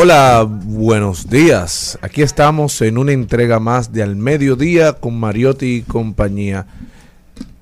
Hola, buenos días. Aquí estamos en una entrega más de Al Mediodía con Mariotti y compañía.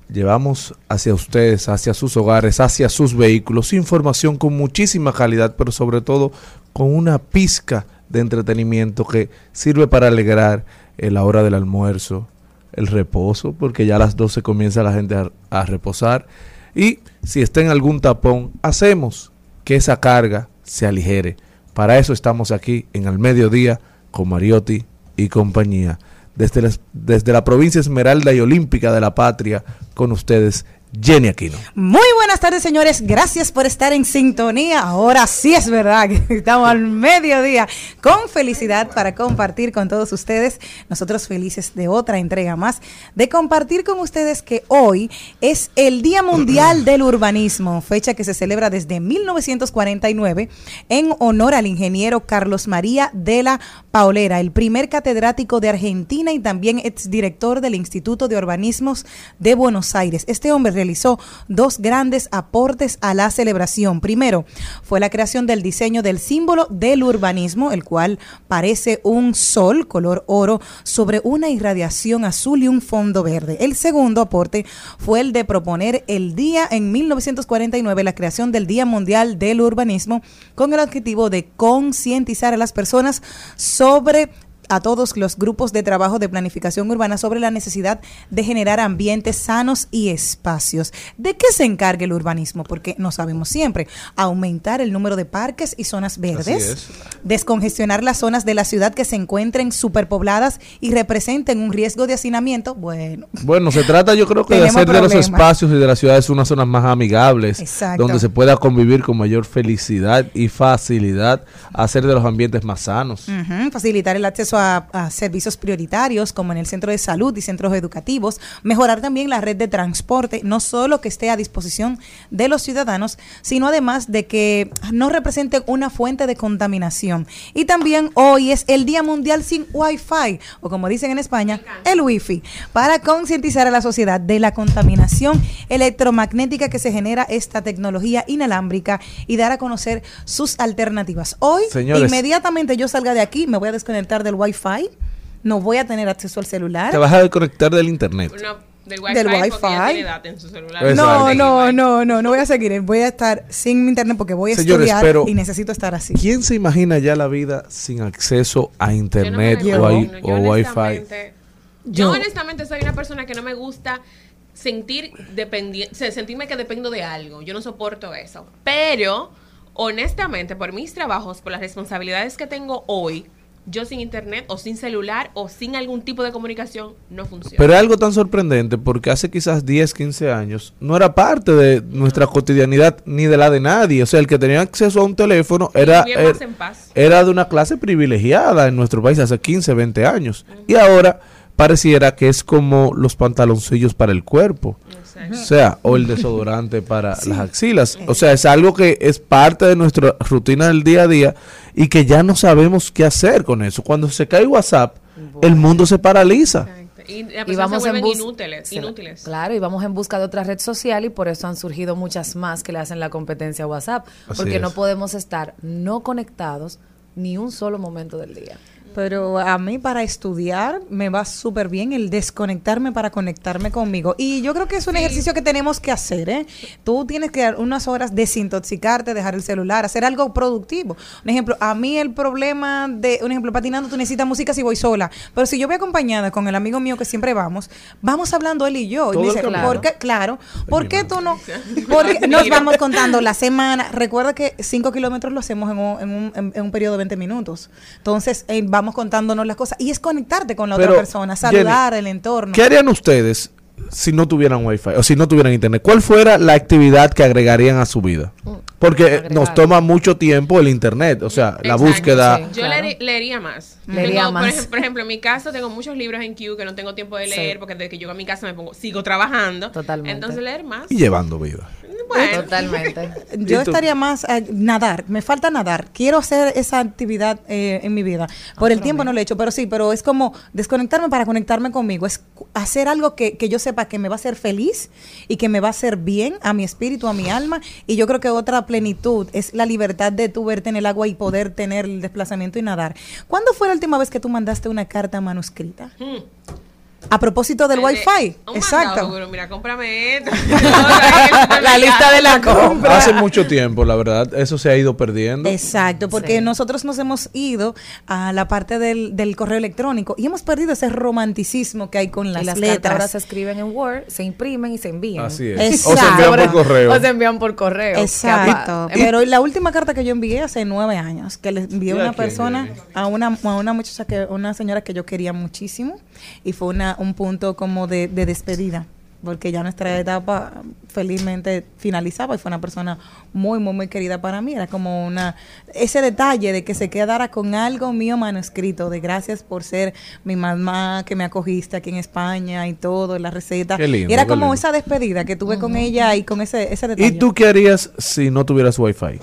Llevamos hacia ustedes, hacia sus hogares, hacia sus vehículos, información con muchísima calidad, pero sobre todo con una pizca de entretenimiento que sirve para alegrar la hora del almuerzo, el reposo, porque ya a las 12 comienza la gente a, a reposar. Y si está en algún tapón, hacemos que esa carga se aligere. Para eso estamos aquí en el mediodía con Mariotti y compañía. Desde la, desde la provincia Esmeralda y Olímpica de la Patria, con ustedes, Jenny Aquino. Muy buenas tardes, señores. Gracias por estar en sintonía. Ahora sí es verdad que estamos al mediodía con felicidad para compartir con todos ustedes. Nosotros felices de otra entrega más, de compartir con ustedes que hoy es el Día Mundial del Urbanismo, fecha que se celebra desde 1949 en honor al ingeniero Carlos María de la Paulera, el primer catedrático de Argentina y también exdirector del Instituto de Urbanismos de Buenos Aires. Este hombre realizó dos grandes aportes a la celebración. Primero, fue la creación del diseño del símbolo del urbanismo, el cual parece un sol color oro sobre una irradiación azul y un fondo verde. El segundo aporte fue el de proponer el día en 1949 la creación del Día Mundial del Urbanismo con el objetivo de concientizar a las personas sobre a todos los grupos de trabajo de planificación urbana sobre la necesidad de generar ambientes sanos y espacios. ¿De qué se encarga el urbanismo? Porque no sabemos siempre. Aumentar el número de parques y zonas verdes, descongestionar las zonas de la ciudad que se encuentren superpobladas y representen un riesgo de hacinamiento. Bueno. Bueno, se trata yo creo que de hacer de los espacios y de las ciudades unas zonas más amigables, Exacto. donde se pueda convivir con mayor felicidad y facilidad, hacer de los ambientes más sanos. Uh -huh. Facilitar el acceso a, a, servicios prioritarios como en el centro de salud y centros educativos, mejorar también la red de transporte, no solo que esté a disposición de los ciudadanos, sino además de que no represente una fuente de contaminación. Y también hoy es el Día Mundial sin Wi-Fi, o como dicen en España, el Wi-Fi, para concientizar a la sociedad de la contaminación electromagnética que se genera esta tecnología inalámbrica y dar a conocer sus alternativas. Hoy, Señores, inmediatamente yo salga de aquí, me voy a desconectar del Wi-Fi Wi-Fi, no voy a tener acceso al celular. Te vas a desconectar del internet. No, del Wi-Fi. Del wifi. En su celular. No, no, no, no, no voy a seguir. Voy a estar sin internet porque voy a Señores, estudiar pero y necesito estar así. ¿Quién se imagina ya la vida sin acceso a internet yo no o, a, imagino. o yo Wi-Fi? honestamente- Yo honestamente soy una persona que no me gusta sentir dependi- o sea, sentirme que dependo de algo. Yo no soporto eso. Pero, honestamente, por mis trabajos, por las responsabilidades que tengo hoy, yo sin internet o sin celular o sin algún tipo de comunicación no funciona. Pero es algo tan sorprendente porque hace quizás 10, 15 años no era parte de nuestra cotidianidad ni de la de nadie. O sea, el que tenía acceso a un teléfono era, paz. era de una clase privilegiada en nuestro país hace 15, 20 años. Y ahora pareciera que es como los pantaloncillos para el cuerpo. O sea, o el desodorante para las axilas. O sea, es algo que es parte de nuestra rutina del día a día y que ya no sabemos qué hacer con eso. Cuando se cae WhatsApp, el mundo se paraliza. Exacto. Y, vamos se en inútiles, inútiles. Claro, y vamos en busca de otra red social y por eso han surgido muchas más que le hacen la competencia a WhatsApp, Así porque no podemos estar no conectados ni un solo momento del día. Pero a mí para estudiar me va súper bien el desconectarme para conectarme conmigo. Y yo creo que es un ejercicio que tenemos que hacer. ¿eh? Tú tienes que dar unas horas desintoxicarte, dejar el celular, hacer algo productivo. Un ejemplo, a mí el problema de, un ejemplo, patinando, tú necesitas música si voy sola. Pero si yo voy acompañada con el amigo mío que siempre vamos, vamos hablando él y yo. Y me dice, camino. ¿por qué? Claro. ¿Por qué tú no? Porque nos vamos contando la semana. Recuerda que 5 kilómetros lo hacemos en un, en un, en- en un periodo de 20 minutos. Entonces, eh, vamos contándonos las cosas. Y es conectarte con la Pero, otra persona, saludar Jenny, el entorno. ¿Qué harían ustedes si no tuvieran wifi o si no tuvieran internet? ¿Cuál fuera la actividad que agregarían a su vida? Porque nos toma mucho tiempo el internet, o sea, la búsqueda. sí. Yo Claro. leería, leería más. Leería Tengo, más. Por, ejemplo, por ejemplo, en mi caso tengo muchos libros en queue que no tengo tiempo de Sí. leer porque desde que llego a mi casa me pongo, sigo trabajando. Totalmente. Entonces leer más. Y llevando vida. Bueno, Totalmente. Yo estaría más a nadar. Me falta nadar. Quiero hacer esa actividad eh, en mi vida. Por el tiempo no lo he hecho, pero sí, pero es como desconectarme para conectarme conmigo. Es hacer algo que, que yo sepa que me va a hacer feliz y que me va a hacer bien a mi espíritu, a mi alma. Y yo creo que otra plenitud es la libertad de tú verte en el agua y poder tener el desplazamiento y nadar. ¿Cuándo fue la última vez que tú mandaste una carta manuscrita? A propósito del el de- wifi. un Exacto. mandado, Mira, cómprame esto. La lista de la compra. Hace mucho tiempo, la verdad, eso se ha ido perdiendo. Exacto, porque Sí. nosotros nos hemos ido a la parte del, del correo electrónico y hemos perdido ese romanticismo que hay con las, y las cartas letras. ahora se escriben en Word, se imprimen y se envían. Así es. Exacto. O se envían por correo. O se envían por correo. Exacto. Pero la última carta que yo envié hace nueve años, que le envié a ¿Y a una persona, Jenny? a una, a una muchacha que, una señora que yo quería muchísimo, y fue una, un punto como de, de despedida. Porque ya nuestra etapa felizmente finalizaba y fue una persona muy, muy, muy querida para mí. Era como una, ese detalle de que se quedara con algo mío manuscrito, de gracias por ser mi mamá que me acogiste aquí en España y todo, la receta. Qué lindo, y era qué como lindo. esa despedida que tuve con ella y con ese, ese detalle. ¿Y tú qué harías si no tuvieras wifi?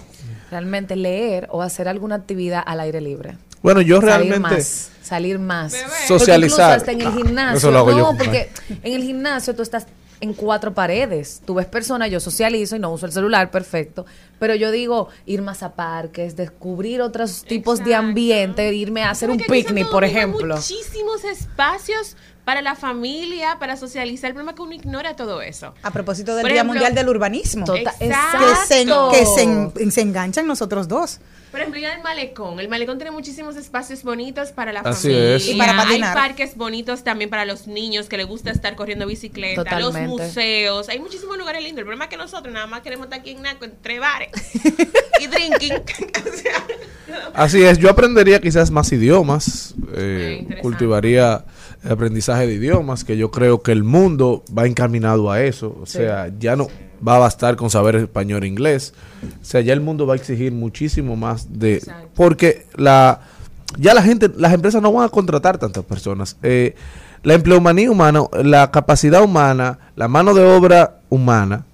Realmente leer o hacer alguna actividad al aire libre. Bueno, yo salir realmente más, salir más. Bebé. Porque Socializar. incluso hasta en el Ah, gimnasio. eso lo hago no, yo. porque en el gimnasio tú estás en cuatro paredes. Tú ves personas, yo socializo y no uso el celular, perfecto. Pero yo digo, ir más a parques, descubrir otros tipos de ambiente, irme a hacer un Porque picnic, por ejemplo. Muchísimos espacios para la familia, para socializar. El problema es que uno ignora todo eso. A propósito del Por Día ejemplo, Mundial del Urbanismo. Tota- que Exacto. se, que se, Exacto. en- se enganchan nosotros dos. Por ejemplo, ya el malecón. El malecón tiene muchísimos espacios bonitos para la Así familia. es. Y para Hay parques bonitos también para los niños que les gusta estar corriendo bicicleta. Totalmente. Los museos. Hay muchísimos lugares lindos. El problema es que nosotros nada más queremos estar aquí en Naco entre bares y drinking. O sea, Así es, yo aprendería quizás más idiomas, eh, interesante. cultivaría el aprendizaje de idiomas, que yo creo que el mundo va encaminado a eso, o sea, ya no va a bastar con saber español e inglés, o sea, ya el mundo va a exigir muchísimo más de, Exacto. porque la, ya la gente, las empresas no van a contratar tantas personas, eh, la empleomanía humana, la capacidad humana, la mano de obra humana,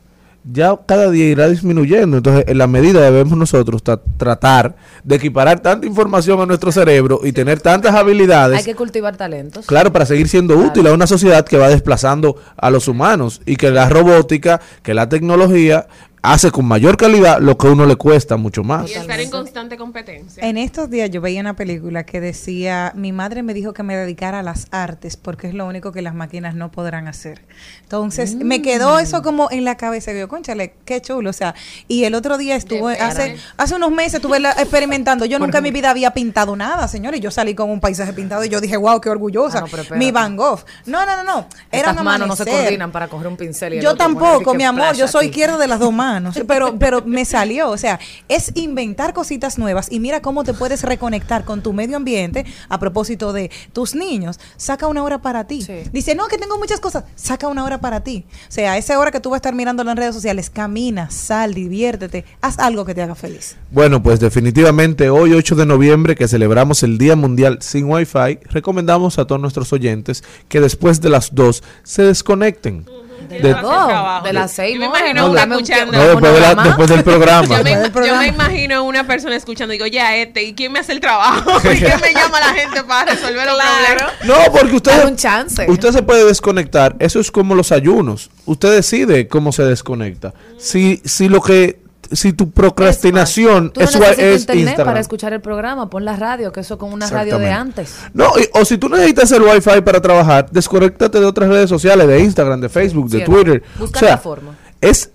ya cada día irá disminuyendo. Entonces, en la medida debemos nosotros tra- tratar de equiparar tanta información a nuestro cerebro y tener tantas habilidades, Hay que cultivar talentos. claro, para seguir siendo Claro. útil a una sociedad que va desplazando a los humanos y que la robótica, que la tecnología hace con mayor calidad lo que a uno le cuesta mucho más. y estar en constante competencia. En estos días yo veía una película que decía, mi madre me dijo que me dedicara a las artes porque es lo único que las máquinas no podrán hacer. Entonces me quedó eso como en la cabeza. Yo, conchale, qué chulo. O sea, y el otro día estuve, hace, hace unos meses estuve la- experimentando. Yo nunca en mi vida había pintado nada, señores. Yo salí con un paisaje pintado y yo dije, wow, qué orgullosa. Ah, no, mi Van Gogh. No, no, no, no. Era Estas manos no se coordinan para coger un pincel y el Yo otro tampoco, mi amor, yo soy izquierda de las dos manos, pero, pero me salió, o sea, es inventar cositas nuevas y mira cómo te puedes reconectar con tu medio ambiente a propósito de tus niños, saca una hora para ti. Sí. Dice, no, que tengo muchas cosas, saca una hora para ti. O sea, esa hora que tú vas a estar mirando en redes sociales, camina, sal, diviértete, haz algo que te haga feliz. Bueno, pues definitivamente hoy 8 de noviembre que celebramos el Día Mundial sin Wi-Fi, recomendamos a todos nuestros oyentes que después de las 2 se desconecten. De, De- las dos, de las seis Yo me imagino no, una un escuchando. No, después, de la- nada más. después del programa. Yo me, del yo programa. me imagino una persona escuchando y digo, ya este, ¿y quién me hace el trabajo? ¿Y quién me llama a la gente para resolver los problemas? No, porque usted, Dale un chance. usted se puede desconectar. Eso es como los ayunos. Usted decide cómo se desconecta. Si, si lo que, si tu procrastinación Tú no es, es internet para escuchar el programa, pon la radio, que eso con una radio de antes. No, y- o si tú necesitas el wifi para trabajar, desconéctate de otras redes sociales, de Instagram, de Facebook, de Cierto. Twitter. Busca o sea, la forma. es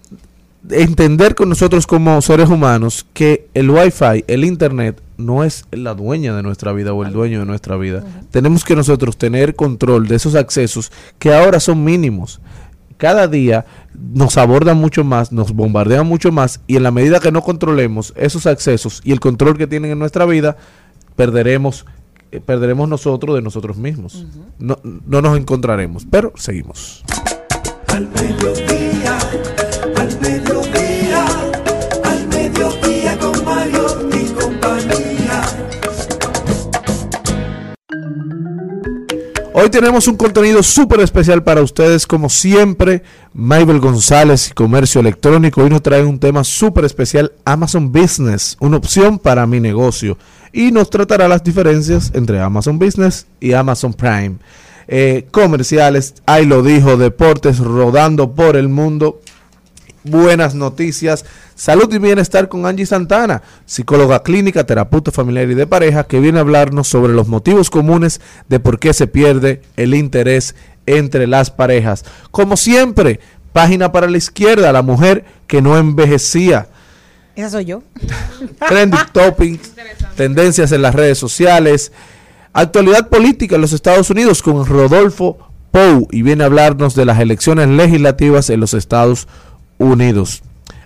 entender con nosotros como seres humanos que el wifi, el internet, no es la dueña de nuestra vida o el dueño de nuestra vida. Tenemos que nosotros tener control de esos accesos que ahora son mínimos. Cada día nos abordan mucho más, nos bombardean mucho más y en la medida que no controlemos esos accesos y el control que tienen en nuestra vida, perderemos eh, perderemos nosotros de nosotros mismos. no, no nos encontraremos, pero seguimos. Al Hoy tenemos un contenido súper especial para ustedes, como siempre, Maybel González y Comercio Electrónico. Hoy nos trae un tema súper especial, Amazon Business, una opción para mi negocio. Y nos tratará las diferencias entre Amazon Business y Amazon Prime. Eh, comerciales, ahí lo dijo, deportes rodando por el mundo buenas noticias, salud y bienestar con Angie Santana, psicóloga clínica, terapeuta familiar y de pareja, que viene a hablarnos sobre los motivos comunes de por qué se pierde el interés entre las parejas. Como siempre, página para la izquierda, la mujer que no envejecía. Esa soy yo. Trending topics, tendencias en las redes sociales, actualidad política en los Estados Unidos con Rodolfo Pou y viene a hablarnos de las elecciones legislativas en los Estados Unidos.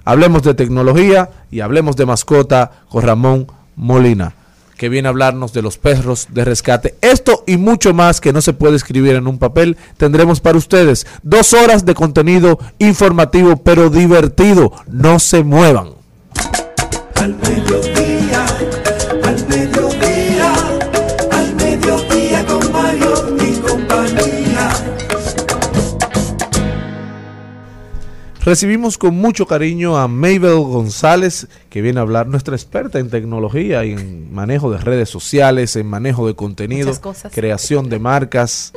Hablemos de tecnología y hablemos de mascota con Ramón Molina, que viene a hablarnos de los perros de rescate. Esto y mucho más que no se puede escribir en un papel, tendremos para ustedes dos horas de contenido informativo pero divertido. No se muevan. Recibimos con mucho cariño a Mabel González, que viene a hablar, nuestra experta en tecnología y en manejo de redes sociales, en manejo de contenido, cosas. creación de marcas.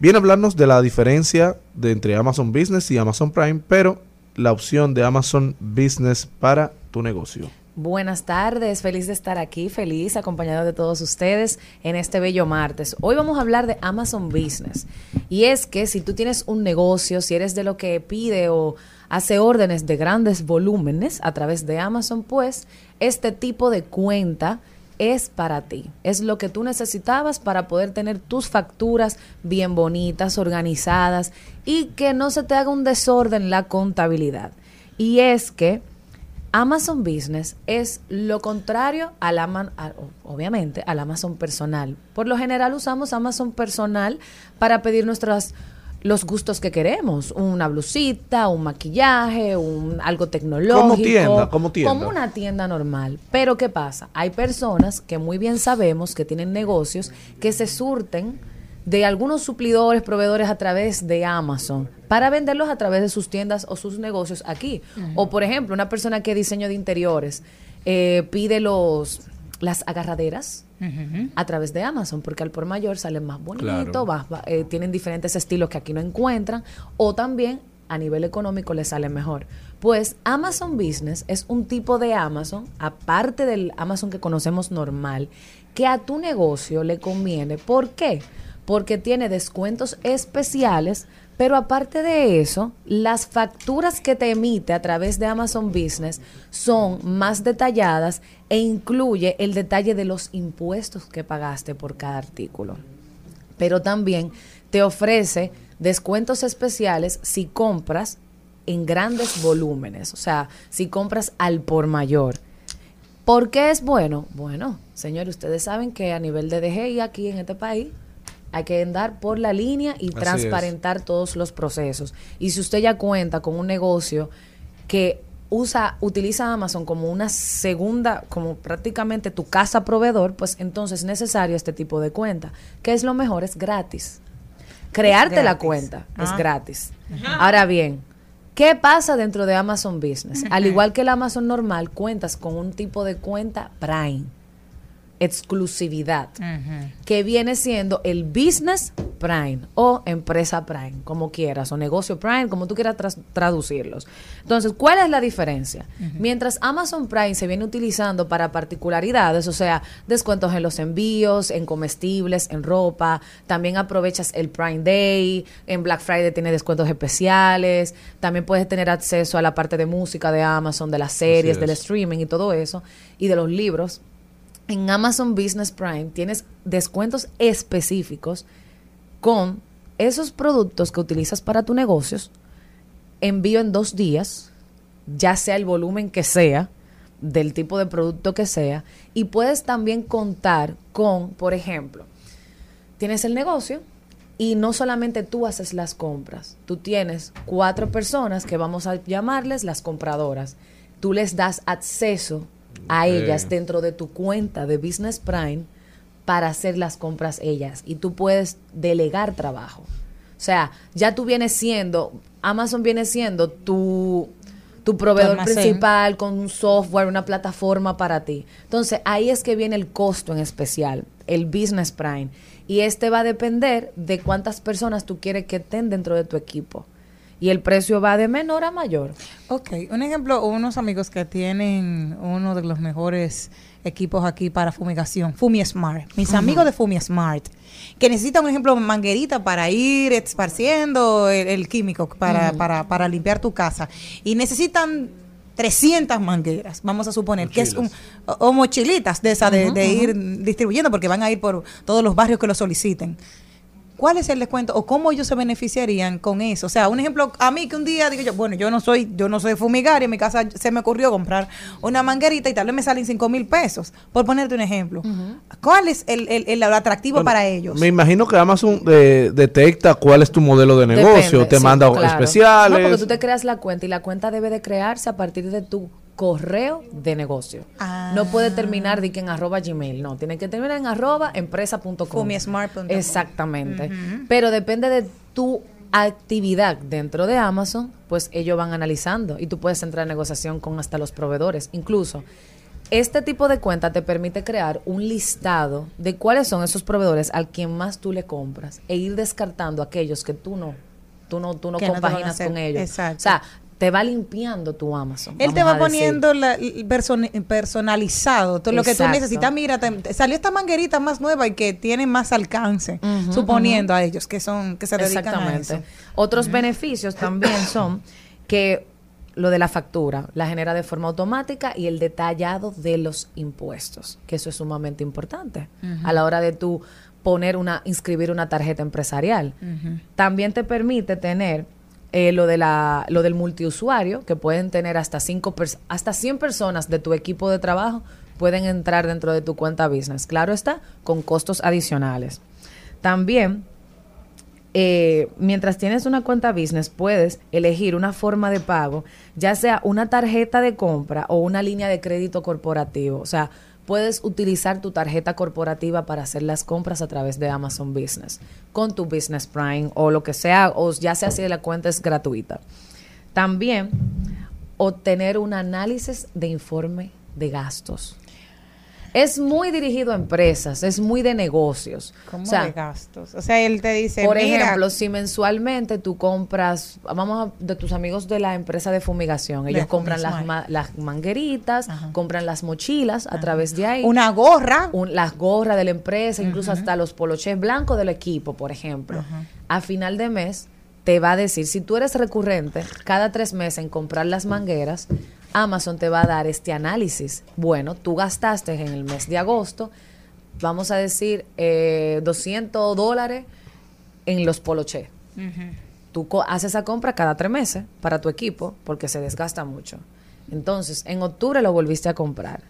Viene a hablarnos de la diferencia de entre Amazon Business y Amazon Prime, pero la opción de Amazon Business para tu negocio. Buenas tardes, feliz de estar aquí, feliz acompañado de todos ustedes en este bello martes. Hoy vamos a hablar de Amazon Business. Y es que si tú tienes un negocio, si eres de lo que pide o hace órdenes de grandes volúmenes a través de Amazon, pues este tipo de cuenta es para ti. Es lo que tú necesitabas para poder tener tus facturas bien bonitas, organizadas y que no se te haga un desorden en la contabilidad. Y es que Amazon Business es lo contrario al Ama- a- obviamente al Amazon personal. Por lo general usamos Amazon personal para pedir nuestras los gustos que queremos, una blusita, un maquillaje, un algo tecnológico, Como tienda, como tienda. como una tienda normal. Pero ¿qué pasa? Hay personas que muy bien sabemos que tienen negocios que se surten de algunos suplidores, proveedores a través de Amazon para venderlos a través de sus tiendas o sus negocios aquí. O por ejemplo, una persona que diseño de interiores eh, pide los las agarraderas a través de Amazon, porque al por mayor salen más bonitos, Claro. eh, tienen diferentes estilos que aquí no encuentran, o también a nivel económico les sale mejor. Pues Amazon Business es un tipo de Amazon, aparte del Amazon que conocemos normal, que a tu negocio le conviene. ¿Por qué? Porque tiene descuentos especiales, pero aparte de eso, las facturas que te emite a través de Amazon Business son más detalladas e incluye el detalle de los impuestos que pagaste por cada artículo pero también te ofrece descuentos especiales si compras en grandes volúmenes, o sea, si compras al por mayor. ¿Por qué es bueno? Bueno, señores, ustedes saben que a nivel de DGI aquí en este país hay que andar por la línea y Así transparentar todos los procesos. Y si usted ya cuenta con un negocio que usa, utiliza Amazon como una segunda, como prácticamente tu casa proveedor, pues entonces es necesario este tipo de cuenta. que es lo mejor? Es gratis. Crearte la gratis. cuenta es Ah. gratis. Ahora bien, ¿qué pasa dentro de Amazon Business? Al igual que el Amazon normal, cuentas con un tipo de cuenta Prime, exclusividad, que viene siendo el Business Prime o Empresa Prime, como quieras, o Negocio Prime, como tú quieras traducirlos. Entonces, ¿cuál es la diferencia? Mientras Amazon Prime se viene utilizando para particularidades, o sea, descuentos en los envíos, en comestibles, en ropa, también aprovechas el Prime Day, en Black Friday tiene descuentos especiales, también puedes tener acceso a la parte de música de Amazon, de las series, es. del streaming y todo eso, y de los libros. En Amazon Business Prime tienes descuentos específicos con esos productos que utilizas para tus negocios, envío en dos días, ya sea el volumen que sea, del tipo de producto que sea, y puedes también contar con, por ejemplo, tienes el negocio y no solamente tú haces las compras, tú tienes cuatro personas que vamos a llamarles las compradoras, tú les das acceso a ellas dentro de tu cuenta de Business Prime para hacer las compras ellas y tú puedes delegar trabajo. O sea, ya tú vienes siendo, Amazon viene siendo tu, tu proveedor principal con un software, una plataforma para ti. Entonces, ahí es que viene el costo en especial, el Business Prime. Y este va a depender de cuántas personas tú quieres que estén dentro de tu equipo. Y el precio va de menor a mayor. Ok, un ejemplo, unos amigos que tienen uno de los mejores equipos aquí para fumigación, Fumi Smart. Mis amigos de Fumi Smart, que necesitan, por ejemplo, manguerita para ir esparciendo el, el químico para, para, para limpiar tu casa. Y necesitan 300 mangueras, vamos a suponer, que es un, o, o mochilitas de esa de, de ir distribuyendo, porque van a ir por todos los barrios que lo soliciten. ¿Cuál es el descuento o cómo ellos se beneficiarían con eso? O sea, un ejemplo, a mí que un día digo yo, bueno, yo no soy, yo no soy fumigaria, en mi casa se me ocurrió comprar una manguerita y tal vez me salen cinco mil pesos, por ponerte un ejemplo. ¿Cuál es el, el- el atractivo Bueno, para ellos? Me imagino que Amazon eh, detecta cuál es tu modelo de negocio, Depende, te sí, manda claro. especiales. No, porque tú te creas la cuenta y la cuenta debe de crearse a partir de tu correo de negocio. Ah. No puede terminar de que en arroba gmail, no, tiene que terminar en arroba empresa.com. Exactamente. Pero depende de tu actividad dentro de Amazon, pues ellos van analizando y tú puedes entrar en negociación con hasta los proveedores. Incluso, este tipo de cuenta te permite crear un listado de cuáles son esos proveedores al quien más tú le compras e ir descartando aquellos que tú no, tú no, tú no Que compaginas con ellos. Exacto. O sea, te va limpiando tu Amazon. Él te va a poniendo la, person- personalizado todo lo que tú necesitas. Mira, te- salió esta manguerita más nueva y que tiene más alcance, suponiendo a ellos que son que se dedican a Exactamente. eso. Otros beneficios también son que lo de la factura la genera de forma automática y el detallado de los impuestos, que eso es sumamente importante a la hora de tú poner una, inscribir una tarjeta empresarial. También te permite tener eh, lo de la, lo del multiusuario, que pueden tener hasta cinco hasta 100 personas de tu equipo de trabajo pueden entrar dentro de tu cuenta business. Claro está, con costos adicionales. También eh, mientras tienes una cuenta business, puedes elegir una forma de pago, ya sea una tarjeta de compra o una línea de crédito corporativo. O sea, puedes utilizar tu tarjeta corporativa para hacer las compras a través de Amazon Business, con tu Business Prime o lo que sea, o ya sea si la cuenta es gratuita. También obtener un análisis de informe de gastos. Es muy dirigido a empresas, es muy de negocios. ¿Cómo O sea, de gastos? O sea, él te dice, por mira, ejemplo, si mensualmente tú compras, vamos a, de tus amigos de la empresa de fumigación, De ellos compran las, ma- las mangueritas, Ajá. compran las mochilas a través de ahí, una gorra, un- las gorras de la empresa, incluso hasta los poloches blancos del equipo, por ejemplo. A final de mes te va a decir, si tú eres recurrente cada tres meses en comprar las mangueras, Amazon te va a dar este análisis. Bueno, tú gastaste en el mes de agosto, vamos a decir, eh, 200 dólares en los poloches. Tú co- haces esa compra cada tres meses para tu equipo porque se desgasta mucho. Entonces, en octubre lo volviste a comprar.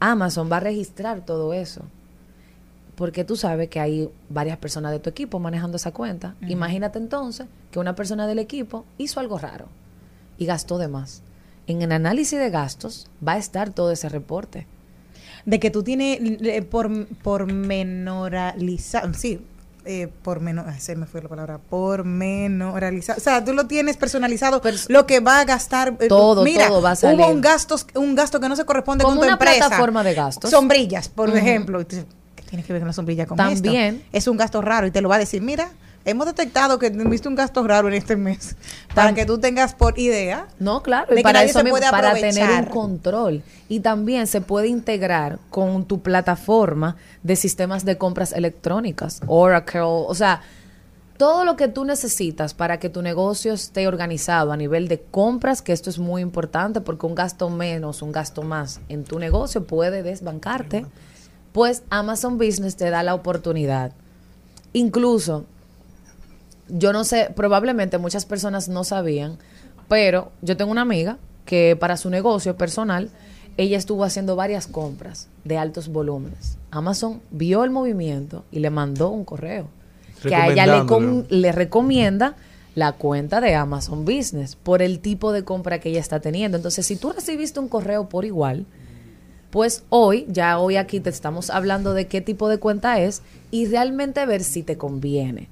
Amazon va a registrar todo eso. Porque tú sabes que hay varias personas de tu equipo manejando esa cuenta. Imagínate entonces que una persona del equipo hizo algo raro y gastó de más. En el análisis de gastos va a estar todo ese reporte. de que tú tienes eh, por, por menoralizar, sí, eh, por menos, se me fue la palabra, por menoralizado. O sea, tú lo tienes personalizado, lo que va a gastar. eh, Todo, mira, todo va a salir. Hubo un gasto, un gasto que no se corresponde Como con tu una empresa. plataforma de gastos. Sombrillas, por ejemplo. ¿Qué tiene que ver con la sombrilla con También. esto? Es un gasto raro y te lo va a decir, mira. Hemos detectado que viste un gasto raro en este mes. Para que tú tengas por idea. No, claro, de y que para nadie eso se mismo, puede para tener un control. Y también se puede integrar con tu plataforma de sistemas de compras electrónicas, Oracle, o sea, todo lo que tú necesitas para que tu negocio esté organizado a nivel de compras, que esto es muy importante porque un gasto menos, un gasto más en tu negocio puede desbancarte, pues Amazon Business te da la oportunidad. Incluso yo no sé, probablemente muchas personas no sabían, pero yo tengo una amiga que para su negocio personal, ella estuvo haciendo varias compras de altos volúmenes. Amazon vio el movimiento y le mandó un correo que a ella le, com- le recomienda la cuenta de Amazon Business por el tipo de compra que ella está teniendo. Entonces, si tú recibiste un correo por igual, pues hoy, ya hoy aquí te estamos hablando de qué tipo de cuenta es y realmente ver si te conviene.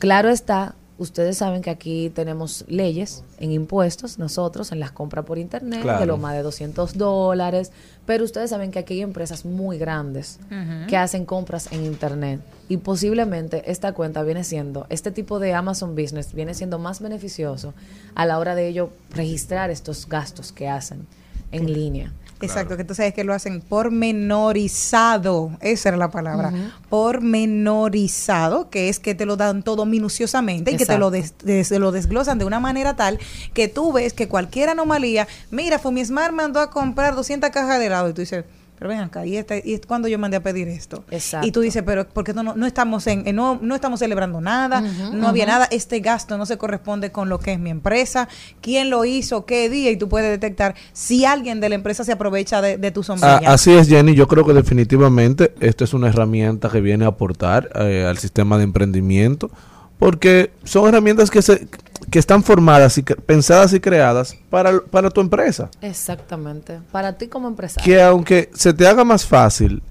Claro está, ustedes saben que aquí tenemos leyes en impuestos, nosotros, en las compras por internet, Claro. de lo más de 200 dólares, pero ustedes saben que aquí hay empresas muy grandes que hacen compras en internet y posiblemente esta cuenta viene siendo, este tipo de Amazon Business viene siendo más beneficioso a la hora de ello registrar estos gastos que hacen en línea. Exacto, que tú sabes que lo hacen pormenorizado, esa era la palabra, pormenorizado, que es que te lo dan todo minuciosamente y que te lo, des- des- lo desglosan de una manera tal que tú ves que cualquier anomalía, mira, Fumismar mandó a comprar 200 cajas de helado y tú dices, pero ven acá, ¿y, este, y cuándo yo mandé a pedir esto? Exacto. Y tú dices, pero ¿por qué no, no estamos en, en- no, no estamos celebrando nada, no había nada, este gasto no se corresponde con lo que es mi empresa, quién lo hizo, qué día, y tú puedes detectar si alguien de la empresa se aprovecha de, de tu Ah, sombrilla. así es, Jenny. Yo creo que definitivamente esto es una herramienta que viene a aportar eh, al sistema de emprendimiento, porque son herramientas que, se, que están formadas y pensadas y creadas para, para tu empresa. Exactamente. Para ti como empresario. Que aunque se te haga más fácil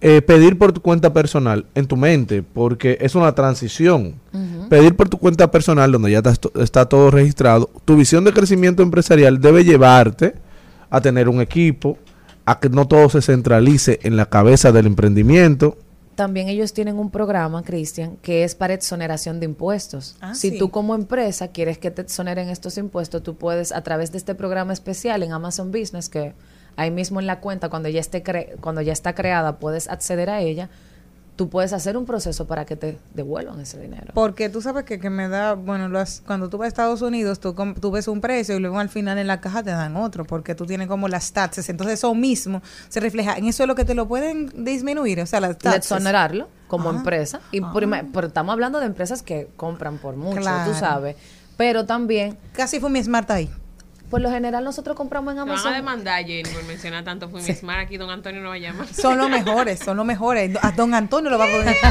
eh, pedir por tu cuenta personal en tu mente, porque es una transición. Pedir por tu cuenta personal, donde ya está todo registrado, tu visión de crecimiento empresarial debe llevarte a tener un equipo, a que no todo se centralice en la cabeza del emprendimiento. También ellos tienen un programa, Cristian, que es para exoneración de impuestos. Ah, si sí. tú como empresa quieres que te exoneren estos impuestos, tú puedes a través de este programa especial en Amazon Business, que ahí mismo en la cuenta, cuando ya, esté cre- cuando ya está creada, puedes acceder a ella, tú puedes hacer un proceso para que te devuelvan ese dinero. Porque tú sabes que, que me da, bueno, las- cuando tú vas a Estados Unidos, tú, tú ves un precio y luego al final en la caja te dan otro, porque tú tienes como las taxes. Entonces eso mismo se refleja. En eso es lo que te lo pueden disminuir, o sea, las taxes. exonerarlo como Ah. empresa. Y prima- pero estamos hablando de empresas que compran por mucho, Claro. tú sabes. Pero también, Casi fue mi smart ahí. Por lo general, nosotros compramos en Te van a Amazon. demandar, Jenny, por mencionar tanto Fumismar. Aquí don Antonio no va a llamar. Son los mejores, son los mejores. A don Antonio lo va a poner.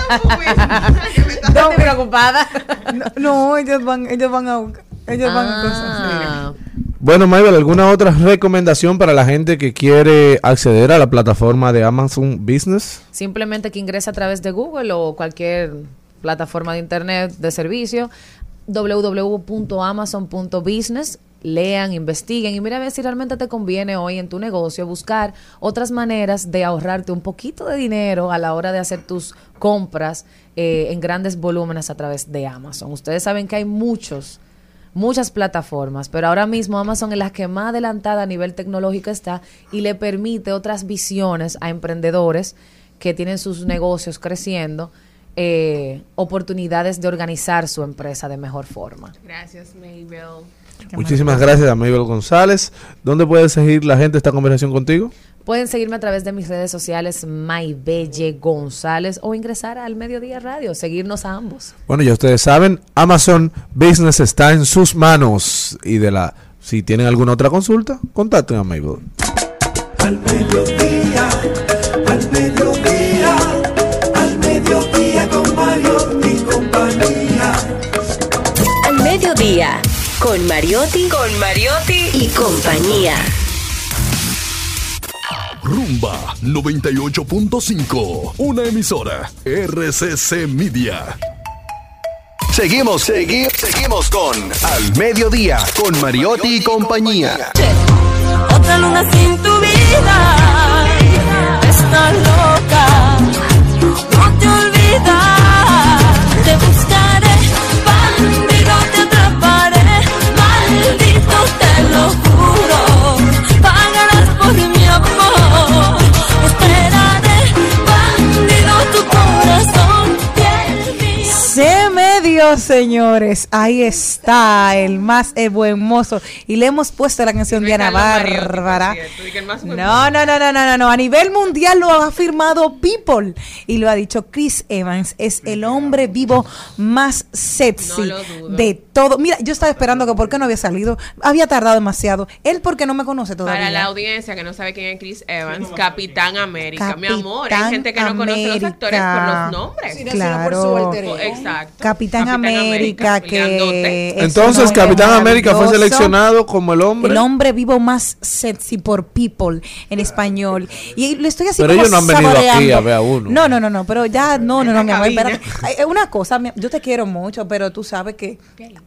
No, preocupada. No, no, ellos van, ellos van a, ellos van a cosas. Ah, Bueno, Maybel, ¿alguna otra recomendación para la gente que quiere acceder a la plataforma de Amazon Business? simplemente que ingrese a través de Google o cualquier plataforma de internet de servicio www.amazon.business lean, investiguen y mira a ver si realmente te conviene hoy en tu negocio buscar otras maneras de ahorrarte un poquito de dinero a la hora de hacer tus compras eh, en grandes volúmenes a través de Amazon. Ustedes saben que hay muchos muchas plataformas, pero ahora mismo Amazon es la que más adelantada a nivel tecnológico está y le permite otras visiones a emprendedores que tienen sus negocios creciendo, eh, oportunidades de organizar su empresa de mejor forma. Gracias, Maybel. Muchísimas gracias a Maybel González. ¿Dónde puede seguir la gente esta conversación contigo? Pueden seguirme a través de mis redes sociales, Maybelle González, o ingresar al Mediodía Radio, seguirnos a ambos. Bueno, ya ustedes saben, Amazon Business está en sus manos. Y de la, si tienen alguna otra consulta, contacten a Maybel. Al mediodía, con Mariotti, con Mariotti y compañía. Rumba 98.5. Una emisora. RCC Media. Seguimos, seguimos, seguimos con Al Mediodía, con Mariotti y compañía. Otra luna sin tu vida. Estás loca. No te olvidas. Te te lo juro. Pagarás por mi amor. Se me dio, señores. Ahí está, el más eh, buen mozo. Y le hemos puesto la canción de Ana Bárbara. No, no, no, no, no, no. A nivel mundial lo ha afirmado People. Y lo ha dicho Chris Evans. Es el hombre vivo más sexy No de todo. Mira, yo estaba esperando que por qué no había salido. Había tardado demasiado. Él porque no me conoce todavía. Para la audiencia que no sabe quién es Chris Evans, Capitán América. Mi Capitán amor, hay gente que no conoce los actores por América. los nombres. Sí, sino por su Exacto. Capitán, América, que es Entonces, Capitán América fue seleccionado como el hombre. El hombre vivo más sexy por people en español. Y le estoy así Pero como ellos no han venido aquí a ver a uno. No, no, no, no, pero ya, no, no, no, mi amor, espérate. Eh, Una cosa, yo te quiero mucho, pero tú sabes que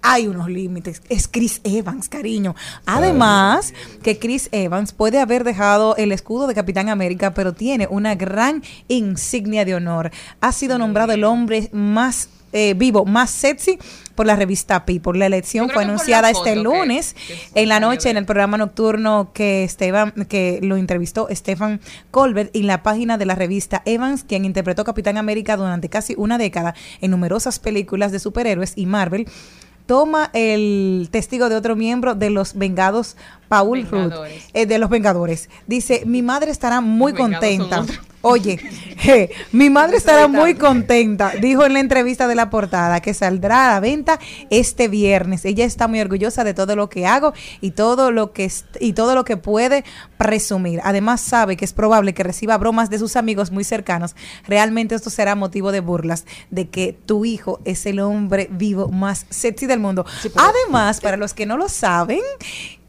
hay unos límites. Es Chris Evans, cariño. Además, que Chris Evans puede haber dejado el escudo de Capitán América, pero tiene una gran insignia de honor. Ha sido nombrado el hombre más eh, vivo, más sexy por la revista People. La elección fue anunciada este que- lunes que en la noche en el programa nocturno que Esteban que lo entrevistó Stefan Colbert en la página de la revista Evans, quien interpretó Capitán América durante casi una década en numerosas películas de superhéroes y Marvel. Toma el testigo de otro miembro de los Vengados, Paul Vengadores. eh, de los Vengadores. Dice, mi madre estará muy Los contenta. Oye, je, mi madre estará muy contenta, dijo en la entrevista de la portada, que saldrá a la venta este viernes. Ella está muy orgullosa de todo lo que hago y todo lo que y todo lo que puede presumir. Además sabe que es probable que reciba bromas de sus amigos muy cercanos. Realmente esto será motivo de burlas de que tu hijo es el hombre vivo más sexy del mundo. Además, para los que no lo saben,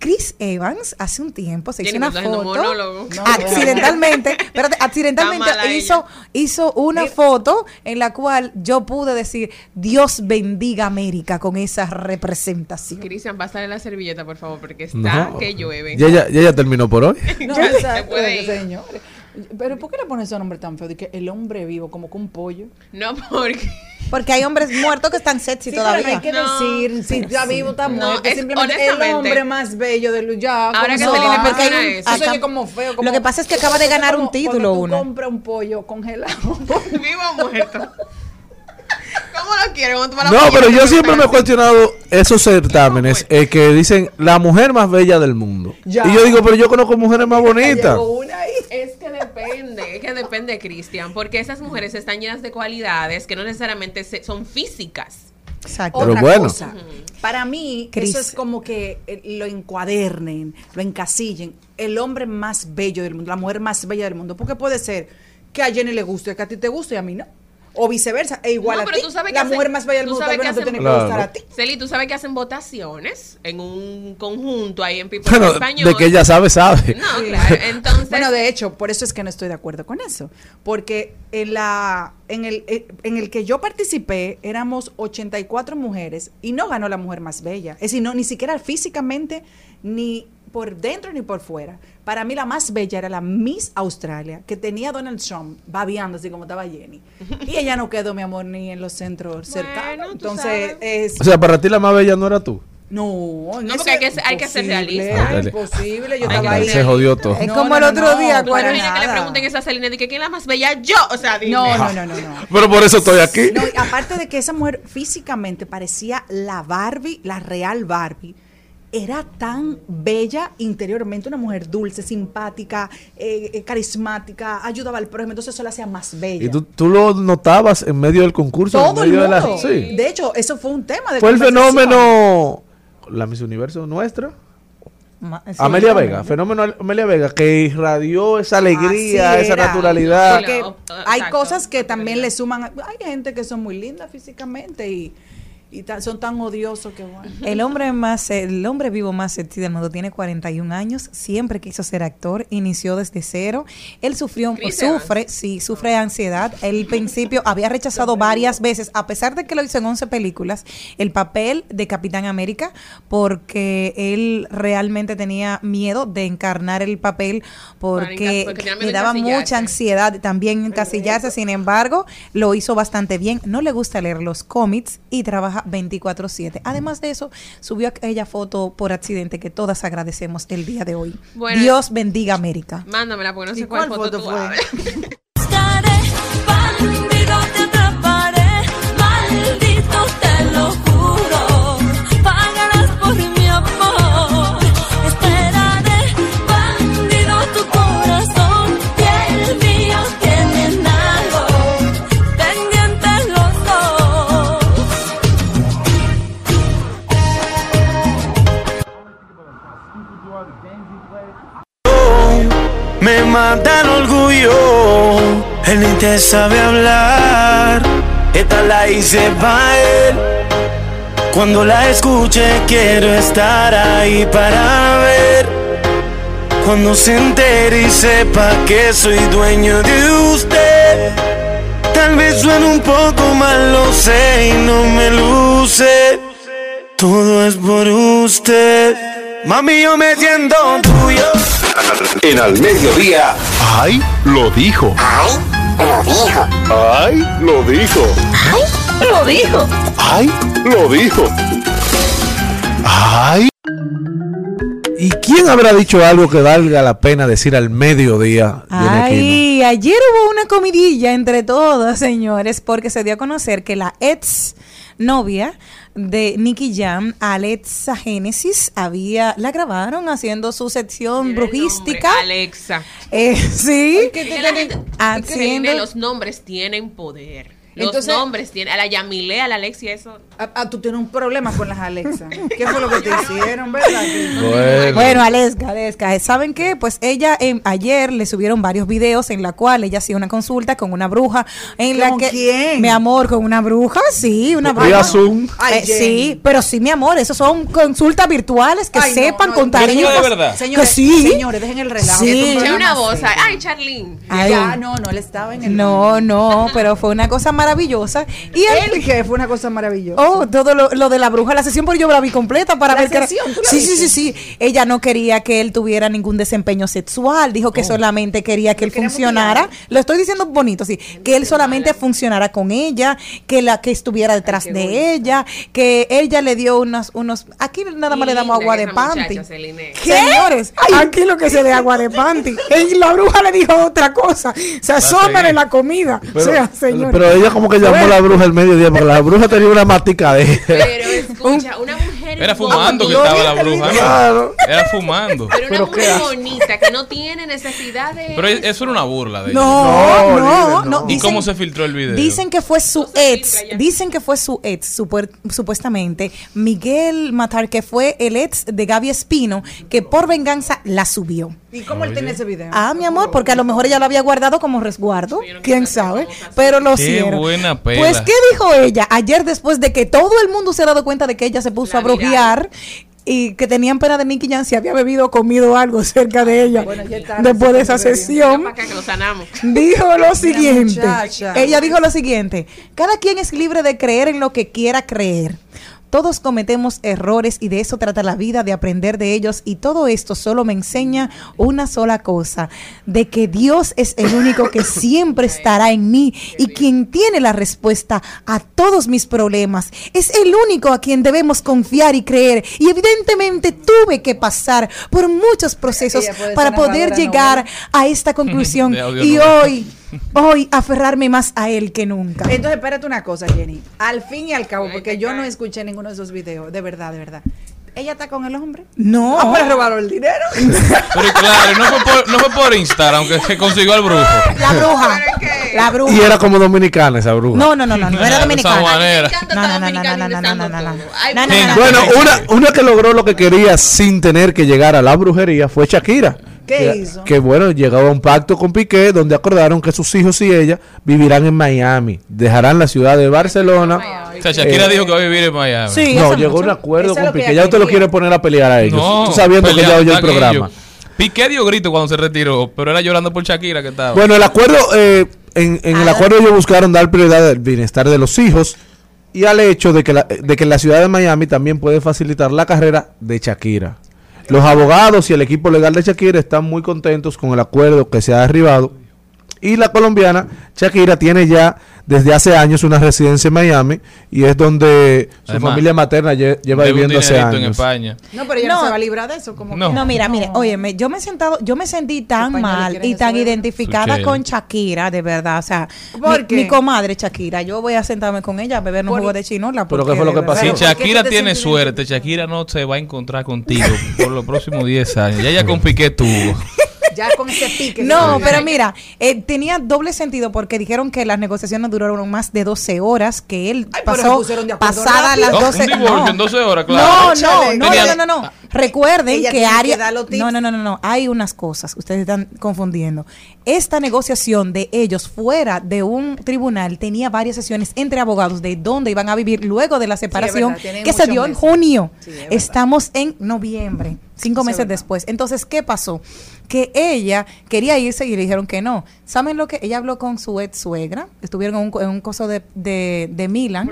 Chris Evans hace un tiempo se hizo una foto. No, accidentalmente, espérate, accidentalmente hizo, hizo una foto en la cual yo pude decir Dios bendiga América con esa representación. Cristian, pásale la servilleta, por favor, porque está No. que llueve. Ya, ya, ya, ya terminó por hoy. No, Ya se puede ir. señores. Pero ¿por qué le pones ese nombre tan feo? De que el hombre vivo, como que un pollo. No, porque. Porque hay hombres muertos que están sexy Sí, pero no todavía. hay que No. decir si está vivo, está No, muerto. es- simplemente el hombre más bello del ya. Ahora que no, Celina porque hay un- eso. Eso se Acá- como feo. Como, Lo que pasa es que acaba de ganar como un título uno. compras un pollo congelado. Vivo o muerto. ¿Cómo lo quiere? ¿Cómo tú vas a No, pero yo siempre me he cuestionado esos certámenes eh, que dicen la mujer más bella del mundo. Ya. Y yo digo, pero yo conozco mujeres más bonitas. Es que depende, es que depende, Cristian, porque esas mujeres están llenas de cualidades que no necesariamente se- son físicas. Exacto. Pero bueno. cosa. Para mí, eso es como que eh, lo encuadernen, lo encasillen. El hombre más bello del mundo, la mujer más bella del mundo. Porque puede ser que a Jenny le guste, que a ti te guste y a mí no. O viceversa, e igual No, a pero ti. tú sabes que la hacen- mujer más bella del mundo tal vez no te tiene que gustar Claro. a ti. Celi, tú sabes que hacen votaciones en un conjunto ahí en People Bueno, Español. de que ella sabe, sabe. No, claro. Entonces, Bueno, de hecho, por eso es que no estoy de acuerdo con eso. Porque en la en el, eh, en el que yo participé éramos 84 mujeres y no ganó la mujer más bella. Es decir, no, ni siquiera físicamente, ni por dentro ni por fuera. Para mí la más bella era la Miss Australia, que tenía Donald Trump babeando así como estaba Jenny. Y ella no quedó, mi amor, ni en los centros cercanos. Entonces, es... O sea, para ti la más bella no era tú. No, No, porque hay que ser- hay que ser imposible, realista. Imposible, yo estaba ahí. se jodió todo. Es No, como no, el no, otro no, día, imagina que le nada. pregunten a esa Celina de que quién es la más bella yo. O sea, dime. No, no, no, no, no. Pero por eso estoy aquí. Aparte de que esa mujer físicamente parecía la Barbie, la real Barbie, era tan bella interiormente, una mujer dulce, simpática, eh, eh, carismática, ayudaba al prójimo, entonces eso la hacía más bella. Y tú, tú lo notabas en medio del concurso. Todo en el mundo. de la. Sí. De hecho, eso fue un tema de Fue el fenómeno. La Miss Universo nuestra. Ma- sí, Amelia. Vega. Fenómeno Amelia Vega. Que irradió esa alegría, esa naturalidad. Porque hay cosas que también le suman. Hay gente que son muy lindas físicamente y, y tan- son tan odiosos que bueno. El hombre más, el hombre vivo más sexy del mundo tiene 41 años, siempre quiso ser actor, inició desde cero. Él sufrió, Chris sufre, sí, sufre de ansiedad. Él al principio había rechazado varias veces, a pesar de que lo hizo en 11 películas, el papel de Capitán América, porque él realmente tenía miedo de encarnar el papel porque, le daba mucha ansiedad también encasillarse. Sin embargo, lo hizo bastante bien. No le gusta leer los cómics y trabaja 24/7. Además de eso, subió aquella foto por accidente que todas agradecemos el día de hoy. Bueno. Dios bendiga América. Mándamela porque no ¿Y sé cuál, cuál foto, foto tú fue? mata el orgullo, él ni te sabe hablar. Esta la hice pa' él. Cuando la escuche quiero estar ahí para ver. Cuando se entere y sepa que soy dueño de usted. Tal vez suene un poco mal, lo sé y no me luce. Todo es por usted. Mami, yo me siento tuyo. En al mediodía. ¡Ay! Lo dijo. ¡Ay! Lo dijo. Lo dijo. ¡Ay! Lo dijo. ¡Ay! ¿Y quién habrá dicho algo que valga la pena decir al mediodía? Ay, ayer hubo una comidilla entre todas, señores, porque se dio a conocer que la ex novia de Nicky Jam, Alexa Génesis, había, la grabaron haciendo su sección brujística. nombre, Alexa. Eh, sí, Es que la gente- haciendo- es que los nombres tienen poder. Los Entonces- nombres tienen. A la Yamile, a la Alexia, eso. Ah, ah, tú tienes un problema con las Alexa. ¿Qué fue lo que te hicieron, verdad? Bueno. Bueno, Aleska, Aleska, ¿saben qué? Pues ella em, ayer le subieron varios videos en la cual ella hacía una consulta con una bruja en la ¿Con que quién? mi amor, con una bruja, sí, una bruja. Zoom. Ay, Eh, sí, pero sí, mi amor, esos son consultas virtuales que Ay, sepan no, no, tarifas. de verdad? Señores, Que sí. señores, dejen el relajo. Sí. Un una voz. Ay, Charlene. Ay, Ya, no, no, él estaba en el. no, no, pero fue una cosa maravillosa. Y él, Él que fue una cosa maravillosa. Oh, todo lo, lo de la bruja, la sesión, pero yo la vi completa para ¿La ver que era- sesión? ¿Tú la Sí, sí, sí, sí. Ella no quería que él tuviera ningún desempeño sexual, dijo que solamente quería que él funcionara. mutilar. Lo estoy diciendo bonito, sí. Que él solamente funcionara con ella, que la que estuviera detrás de ella, que ella le dio unos, unos. Aquí nada más le damos agua que de panty. muchacha. Señores, aquí lo que se dé agua de panty. Y la bruja le dijo otra cosa. Sazónale la comida. Pero, o sea, señores. pero ella como que llamó la bruja al mediodía porque la bruja tenía una matica de Pero escucha, una mujer. Era fumando que estaba la bruja. ¿no? Claro. Era fumando. Pero una Pero qué mujer hace. bonita que no tiene necesidad de. Pero eso era una burla de ella. No, No, no, Libre, no. no. ¿Y Dicen- cómo se filtró el video? Dicen que fue su ex, dicen que fue su ex, supuestamente, Miguel Matar, que fue el ex de Gaby Espino, que por venganza la subió. ¿Y cómo él tiene ese video? Ah, mi amor, porque a lo mejor ella lo había guardado como resguardo, quién sabe, pero lo Qué hicieron. buena pela. Pues, ¿qué dijo ella ayer después de que todo el mundo se ha dado cuenta de que ella se puso La a Y que tenían pena de Nicky Jan si había bebido o comido algo cerca de ella Bueno, después de esa sesión Para acá que lo sanamos. dijo lo siguiente. Ella dijo lo siguiente. Cada quien es libre de creer en lo que quiera creer. Todos cometemos errores y de eso trata la vida, de aprender de ellos. Y todo esto solo me enseña una sola cosa, de que Dios es el único que siempre estará en mí y quien tiene la respuesta a todos mis problemas. Es el único a quien debemos confiar y creer. Y evidentemente tuve que pasar por muchos procesos para poder llegar novela. a esta conclusión. Y novela voy a aferrarme más a él que nunca. Entonces, espérate una cosa, Jenny. Al fin y al cabo, porque yo no escuché ninguno de esos videos, de verdad, de verdad. ¿Ella está con el hombre? No. ¿No fue robaron el dinero? Pero claro, no fue por, no fue por Instagram que se consiguió al brujo. La bruja. La bruja. Y era como dominicana esa bruja. No, no, no, no, no era dominicana. No, no, no, no, Bueno, una, una que logró lo que quería sin tener que llegar a la brujería fue Shakira. ¿Qué que, hizo? que, bueno, llegaba a un pacto con Piqué donde acordaron que sus hijos y ella vivirán en Miami, dejarán la ciudad de Barcelona. O sea, Shakira Eh, dijo que va a vivir en Miami. Sí, no, llegó un acuerdo con Piqué. Ya usted lo quiere poner a pelear a ellos. No, Tú sabiendo que ya oyó el programa. ellos. Piqué dio grito cuando se retiró, pero era llorando por Shakira que estaba. Bueno, el acuerdo, eh, en, en el Ah. acuerdo ellos buscaron dar prioridad al bienestar de los hijos y al hecho de que, la, de que la ciudad de Miami también puede facilitar la carrera de Shakira. Los abogados y el equipo legal de Shakira están muy contentos con el acuerdo que se ha derribado. Y la colombiana, Shakira, tiene ya desde hace años una residencia en Miami y es donde su Además, familia materna lle- lleva viviendo hace dinerito en años. España. No, pero ella no, No. se va a librar de eso. Como No. que- No, mira, mire, óyeme, yo me he sentado, yo me sentí tan mal y tan saber. identificada con. Shakira, de verdad, o sea, ¿Por mi, qué? mi comadre Shakira, yo voy a sentarme con ella a beber un jugo de chinola. ¿Pero porque qué fue lo que pasó? Si verdad- ¿por qué Shakira tú te tiene suerte, Shakira no se va a encontrar contigo por los próximos 10 años. Ya ella con Piqué tuvo. Ya con ese pique. No, que- pero mira, eh, tenía doble sentido porque dijeron que las negociaciones duraron más de 12 horas, que él Ay, pero se pasó pusieron de acuerdo pasadas las Oh, 12 un divorcio no. en 12 horas, No, claro. no, no, Tenía- no, no, no. Recuerden Ella que que Aria dar los tips. No, no, no, no, no, hay unas cosas, ustedes están confundiendo. Esta negociación de ellos fuera de un tribunal tenía varias sesiones entre abogados de dónde iban a vivir luego de la separación verdad, que se dio en junio. Sí, es verdad. Estamos en noviembre, cinco meses después. Entonces, ¿qué pasó? Que ella quería irse y le dijeron que no. ¿Saben lo que? Ella habló con su ex suegra, estuvieron en un, en un coso de, de, de Milan.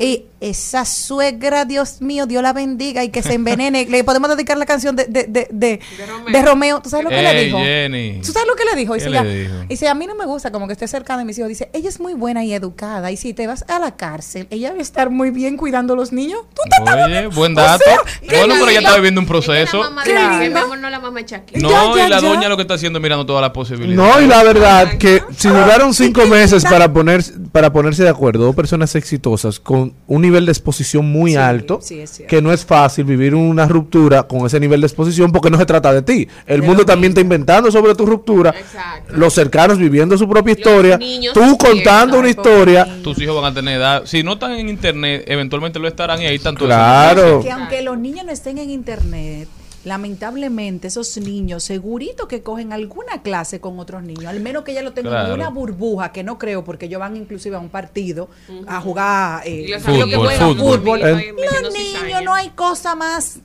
Y esa suegra, Dios mío, Dios la bendiga y que se envenene. le podemos dedicar la canción de, de, de, de, Romeo. de Romeo. ¿Tú sabes lo que le dijo? Jenny. ¿Tú sabes lo que le dijo? ¿Qué Dice, le ella- dijo? dice, a mí no me gusta como que esté cerca de mis hijos. Dice, ella es muy buena y educada. Y si te vas a la cárcel, ella va a estar muy bien cuidando a los niños. ¿Tú te Oye, buen O dato. sea, qué bueno, pero ella está viviendo un proceso. no la mamá. No, Ya, ya, y la ya. doña lo que está haciendo es mirando todas las posibilidades. No, y la verdad que si duraron cinco meses para poner para ponerse de acuerdo, dos personas exitosas con un nivel de exposición muy Sí, alto, sí, es cierto. que no es fácil vivir una ruptura con ese nivel de exposición porque no se trata de ti. El mundo también está inventando sobre tu ruptura. Exacto. Los cercanos viviendo su propia historia, niños tú contando una historia. Tus hijos van a tener edad. Si no están en internet, eventualmente lo estarán y ahí están todos. Claro. Que aunque los niños no estén en internet, lamentablemente esos niños segurito que cogen alguna clase con otros niños, al menos que ya lo tengan Claro. en una burbuja, que no creo, porque ellos van inclusive a un partido a jugar eh, Fútbol, que Eh, Los niños no hay cosa más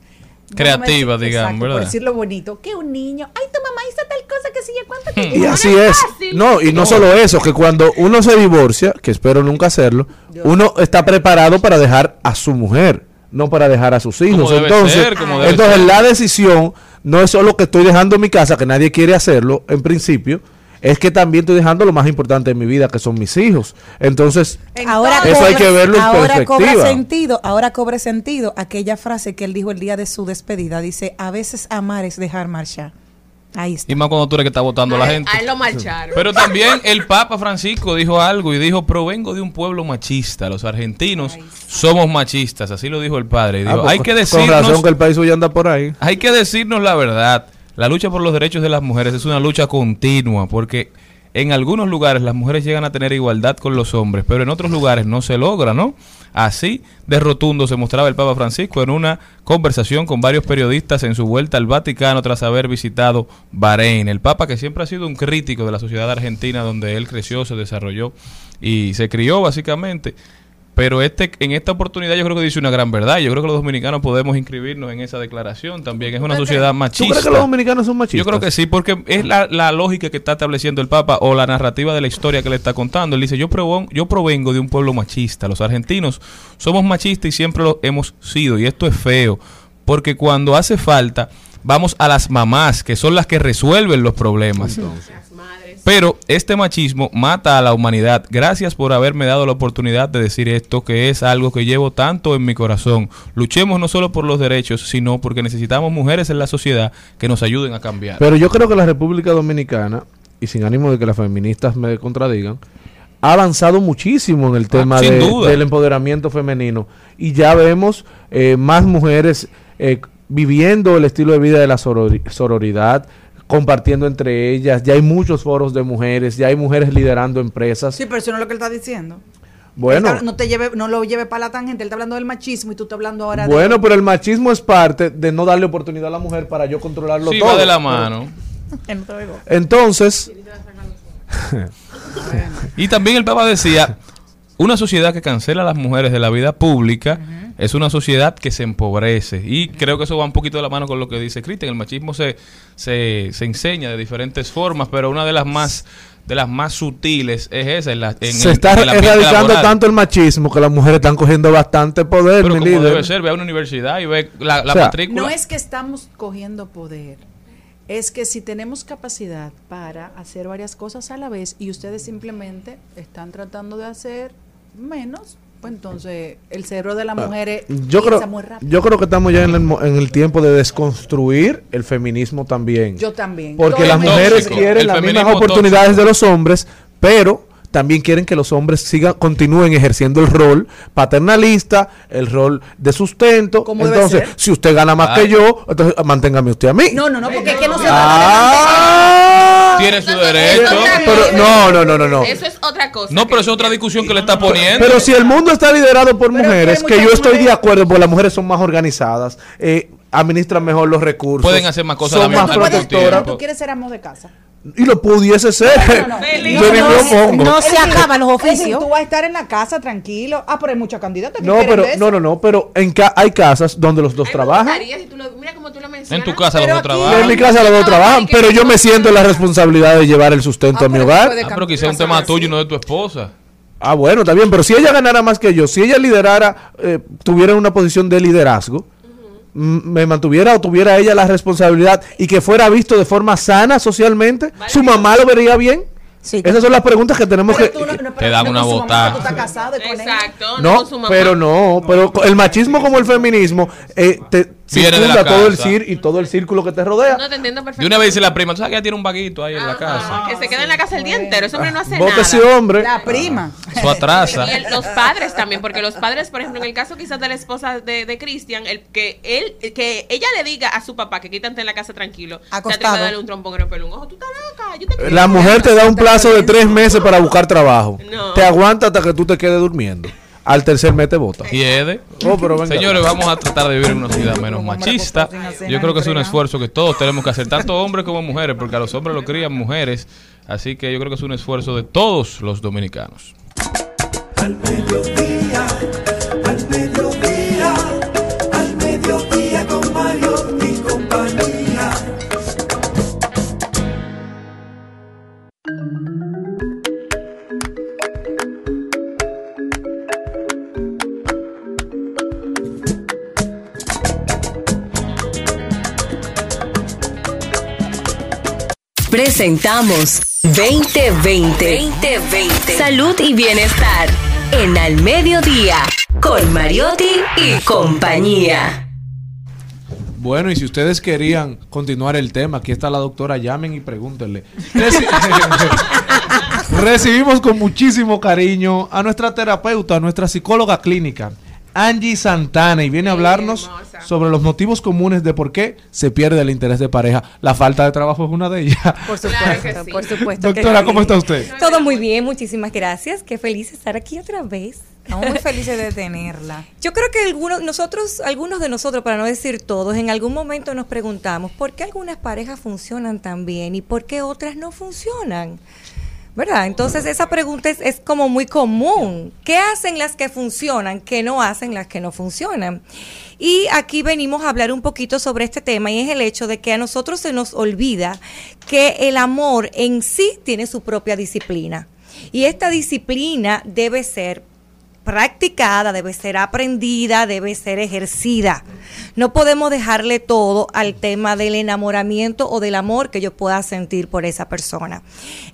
Creativa, digamos, exacto, ¿verdad? Por decirlo bonito, que un niño, ay, tu mamá hizo tal cosa que sí, cuánto que Y no así es fácil. No, y no solo eso, que cuando uno se divorcia, que espero nunca hacerlo, uno está preparado para dejar a su mujer, no para dejar a sus hijos. debe entonces, ser, como debe entonces ser. la decisión no es solo que estoy dejando mi casa, que nadie quiere hacerlo en principio, es que también estoy dejando lo más importante de mi vida, que son mis hijos. Entonces, Ahora Eso hay cobra- que verlo en ahora cobra sentido, ahora cobra sentido aquella frase que él dijo el día de su despedida. Dice, a veces amar es dejar marchar. Ahí está. Y más cuando tú eres que está votando a la A él- gente. A él lo marcharon. Pero también el Papa Francisco dijo algo y dijo, provengo de un pueblo machista. Los argentinos somos machistas. Así lo dijo el padre. Y ah, pues, hay que con decirnos... razón que el país hoy anda por ahí. Hay que decirnos la verdad. La lucha por los derechos de las mujeres es una lucha continua porque en algunos lugares las mujeres llegan a tener igualdad con los hombres, pero en otros lugares no se logra, ¿no? Así de rotundo se mostraba el Papa Francisco en una conversación con varios periodistas en su vuelta al Vaticano tras haber visitado Bahrein. El Papa que siempre ha sido un crítico de la sociedad argentina donde él creció, se desarrolló y se crió básicamente. Pero este, en esta oportunidad yo creo que dice una gran verdad. Yo creo que los dominicanos podemos inscribirnos en esa declaración también. Es una sociedad ¿Tú machista. crees que los dominicanos son machistas? Yo creo que sí, porque es la, la lógica que está estableciendo el Papa o la narrativa de la historia que le está contando. Él dice, yo, provo- yo provengo de un pueblo machista. Los argentinos somos machistas y siempre lo hemos sido. Y esto es feo, porque cuando hace falta, vamos a las mamás, que son las que resuelven los problemas. Pero este machismo mata a la humanidad. Gracias por haberme dado la oportunidad de decir esto, que es algo que llevo tanto en mi corazón. Luchemos no solo por los derechos, sino porque necesitamos mujeres en la sociedad que nos ayuden a cambiar. Pero yo creo que la República Dominicana, y sin ánimo de que las feministas me contradigan, ha avanzado muchísimo en el tema Ah, de- duda. del empoderamiento femenino. Y ya vemos eh, más mujeres eh, viviendo el estilo de vida de la sorori- sororidad, compartiendo entre ellas. Ya hay muchos foros de mujeres, ya hay mujeres liderando empresas. Sí, pero eso no es lo que él está diciendo. Bueno. Está- no te lleve, no lo lleve para la tangente, él está hablando del machismo y tú estás hablando ahora Bueno, pero el machismo es parte de no darle oportunidad a la mujer para yo controlarlo Sí, todo. va de la mano. Entonces, Y también el Papa decía, una sociedad que cancela a las mujeres de la vida pública es una sociedad que se empobrece. Y creo que eso va un poquito de la mano con lo que dice Cristian. El machismo se, se, se enseña de diferentes formas, pero una de las más de las más sutiles es esa. En la, en se el- está en erradicando laboral. tanto el machismo que las mujeres están cogiendo bastante poder, Pero mi como líder. debe ser, ve a una universidad y ve la, la O sea, matrícula. No es que estamos cogiendo poder, es que si tenemos capacidad para hacer varias cosas a la vez y ustedes simplemente están tratando de hacer menos, pues entonces el cerebro de las mujeres Ah, Yo creo, muy rápido. yo creo que estamos ya en el, mo- en el tiempo de desconstruir el feminismo también. Yo también. Porque Todo las mujeres tóxico. quieren El las mismas oportunidades tóxico. de los hombres, pero también quieren que los hombres sigan, continúen ejerciendo el rol paternalista, el rol de sustento. Entonces, ser. si usted gana más Ay. que yo, entonces manténgame usted a mí. No, no, no, porque es que no se Ah. Tiene su derecho. Pero no, no, no, no, no. Eso es otra cosa. No, pero es otra discusión que le está poniendo. Pero si el mundo está liderado por Pero mujeres, que yo estoy de acuerdo, porque las mujeres son más organizadas, eh, administran mejor los recursos. Pueden hacer más cosas son la más protectoras. tú quieres ser amo de casa. Y lo pudiese ser. no, no. Feliz. Yo ni No, me no, opongo. no se acaban los Es decir, oficios. tú vas a estar en la casa tranquilo. Ah, pero hay muchas candidatas que No, pero eso. no, no, no, pero en ca- hay casas donde los dos trabajan. gustaría si tú lo- mira cómo tú lo mencionas. En tu casa los dos trabajan. En mi casa los dos No, trabajan, pero yo me siento en la responsabilidad de llevar el sustento Ah, a mi hogar. Ah, pero quizá es un tema tuyo y no de tu esposa. Ah, bueno, está bien, pero si ella ganara más que yo, si ella liderara, eh, tuviera una posición de liderazgo, me mantuviera o tuviera ella la responsabilidad y que fuera visto de forma sana socialmente, su mamá lo vería bien. Sí. Esas son las preguntas que tenemos Pero que... tú no- no, Te dan una botada. Exacto, no, No, con su mamá. pero no, pero el machismo como el feminismo eh, te Viene de la circunda todo el casa. cir y todo el círculo que te rodea. No te entiendo perfectamente. una vez dice la prima, tú sabes que ella tiene un vaguito ahí en la Ajá, casa. Que se queda en la casa el día entero. Ese hombre no hace ese nada. hombre. La prima. Eso atrasa. Y el- los padres también, porque los padres, por ejemplo, en el caso quizás de la esposa de, de Cristian, el que él, que ella le diga a su papá que quítate en la casa tranquilo, Acostado. atreve a darle un trompón en el pelo, un ojo, tú estás loca, yo te quiero. La mujer te da un plazo de tres meses para buscar trabajo. No. Te aguanta hasta que tú te quedes durmiendo. Al tercer mes te bota. Y Ede. Oh, pero venga. Señores, vamos a tratar de vivir en una sociedad menos machista. Yo creo que es un esfuerzo que todos tenemos que hacer, tanto hombres como mujeres, porque a los hombres lo crían mujeres. Así que yo creo que es un esfuerzo de todos los dominicanos. Al mediodía, al mediodía, Presentamos 2020. 2020. Salud y bienestar. En Al Mediodía. Con Mariotti y compañía. Bueno, y si ustedes querían continuar el tema, aquí está la doctora, llamen y pregúntenle. Reci- Recibimos con muchísimo cariño a nuestra terapeuta, a nuestra psicóloga clínica, Angie Santana, y viene a hablarnos hermosa. sobre los motivos comunes de por qué se pierde el interés de pareja. La falta de trabajo es una de ellas. Por Claro que supuesto, sí. por supuesto. que Doctora. ¿cómo está usted? Todo muy bien, muchísimas gracias. Qué feliz estar aquí otra vez. Estamos muy felices de tenerla. Yo creo que algunos, nosotros, algunos de nosotros, para no decir todos, en algún momento nos preguntamos por qué algunas parejas funcionan tan bien y por qué otras no funcionan. ¿Verdad? Entonces esa pregunta es, es como muy común. ¿Qué hacen las que funcionan? ¿Qué no hacen las que no funcionan? Y aquí venimos a hablar un poquito sobre este tema y es el hecho de que a nosotros se nos olvida que el amor en sí tiene su propia disciplina. Y esta disciplina debe ser practicada, debe ser aprendida, debe ser ejercida. No podemos dejarle todo al tema del enamoramiento o del amor que yo pueda sentir por esa persona.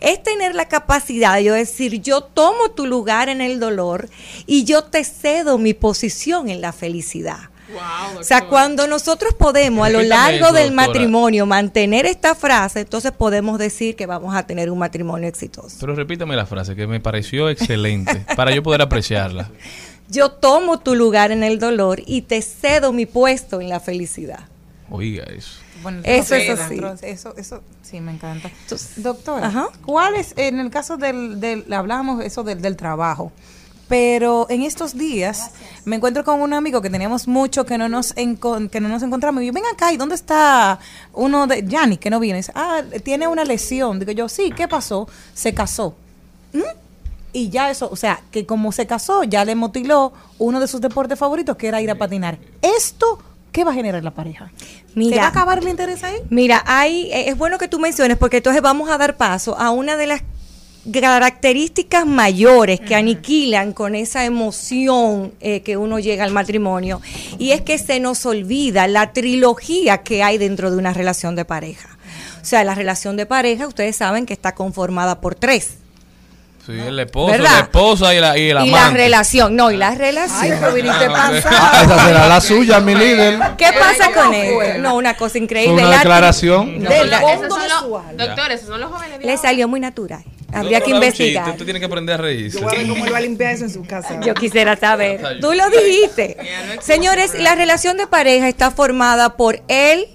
Es tener la capacidad de yo decir, yo tomo tu lugar en el dolor y yo te cedo mi posición en la felicidad. Wow, O sea, cuando nosotros podemos a lo largo eso, del doctora. matrimonio mantener esta frase, entonces podemos decir que vamos a tener un matrimonio exitoso. Pero repítame la frase que me pareció excelente para yo poder apreciarla. Yo tomo tu lugar en el dolor y te cedo mi puesto en la felicidad. Oiga eso. Bueno, Eso es así. Eso, eso, sí me encanta. Doctora, Ajá. ¿cuál es, en el caso del, del hablábamos eso del, del trabajo, Pero en estos días me encuentro con un amigo que teníamos mucho que no nos que no nos encontramos. Y yo, ven acá, ¿y dónde está uno de Yanni que no viene? Dice, ah, tiene una lesión. Digo yo, sí, ¿qué pasó? Se casó. ¿Mm? Y ya eso, o sea, que como se casó, ya le motiló uno de sus deportes favoritos, que era ir a patinar. ¿Esto qué va a generar en la pareja? Mira. ¿Se va a acabar el interés ahí? Mira, hay, eh, es bueno que tú menciones porque entonces vamos a dar paso a una de las características mayores que aniquilan con esa emoción eh, que uno llega al matrimonio y es que se nos olvida la trilogía que hay dentro de una relación de pareja. O sea, la relación de pareja, ustedes saben que está conformada por tres. Sí, el esposo, ¿Verdad? la esposa y, la, y el y la relación, no, y la relación. pero viniste Ah, esa será la suya, mi líder. ¿Qué pasa con esto? No, una cosa increíble. Una La- declaración. Del la- de su alma. Doctor, esos son los jóvenes de Le salió muy natural. Habría que investigar. Tú tienes que aprender a reírse. Yo voy a ver cómo él va a limpiar eso en su casa. Yo quisiera saber. Tú lo dijiste. Señores, la relación de pareja está formada por él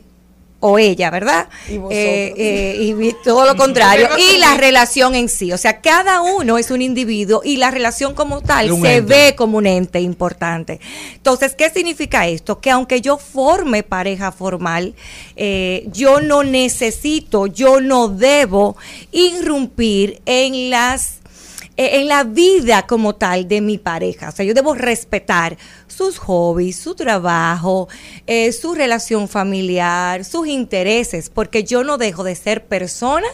o ella, ¿verdad? Y vosotros. Eh, eh, y todo lo contrario. y la relación en sí. O sea, cada uno es un individuo y la relación como tal se ente. ve como un ente importante. Entonces, ¿qué significa esto? Que aunque yo forme pareja formal, eh, yo no necesito, yo no debo irrumpir en las en la vida como tal de mi pareja. O sea, yo debo respetar sus hobbies, su trabajo, eh, su relación familiar, sus intereses, porque yo no dejo de ser persona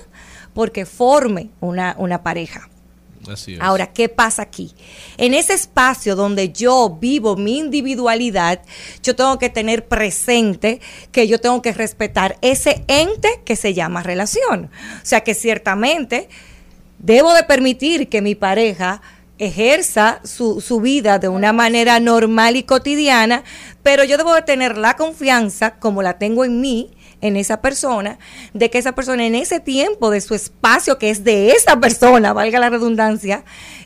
porque forme una, una pareja. Así es. Ahora, ¿qué pasa aquí? En ese espacio donde yo vivo mi individualidad, yo tengo que tener presente que yo tengo que respetar ese ente que se llama relación. O sea que ciertamente debo de permitir que mi pareja ejerza su, su vida de una manera normal y cotidiana, pero yo debo de tener la confianza, como la tengo en mí, en esa persona, de que esa persona en ese tiempo de su espacio, que es de esa persona, valga la redundancia,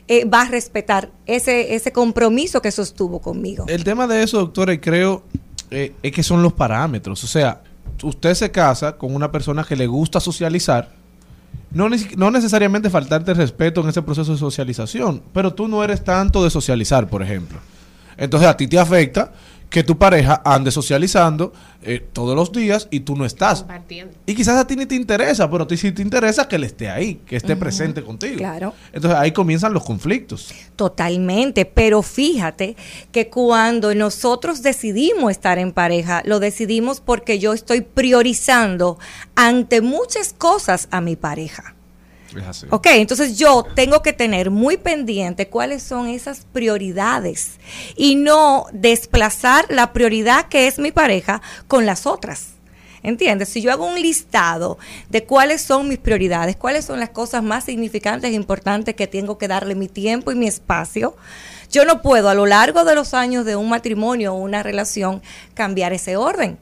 eh, va a respetar ese, ese compromiso que sostuvo conmigo. El tema de eso, doctora, creo eh, es que son los parámetros. O sea, usted se casa con una persona que le gusta socializar. No, necesariamente faltarte respeto en ese proceso de socialización, pero tú no eres tanto de socializar, por ejemplo. Entonces a ti te afecta que tu pareja ande socializando eh, todos los días y tú no estás. Compartiendo. Y quizás a ti ni te interesa, pero a ti sí te interesa que él esté ahí, que esté presente contigo. claro. Entonces ahí comienzan los conflictos. Totalmente, pero fíjate que cuando nosotros decidimos estar en pareja, lo decidimos porque yo estoy priorizando ante muchas cosas a mi pareja. Es así. Ok, entonces yo tengo que tener muy pendiente cuáles son esas prioridades y no desplazar la prioridad que es mi pareja con las otras. ¿Entiendes? Si yo hago un listado de cuáles son mis prioridades, cuáles son las cosas más significantes e importantes que tengo que darle mi tiempo y mi espacio, yo no puedo a lo largo de los años de un matrimonio o una relación cambiar ese orden.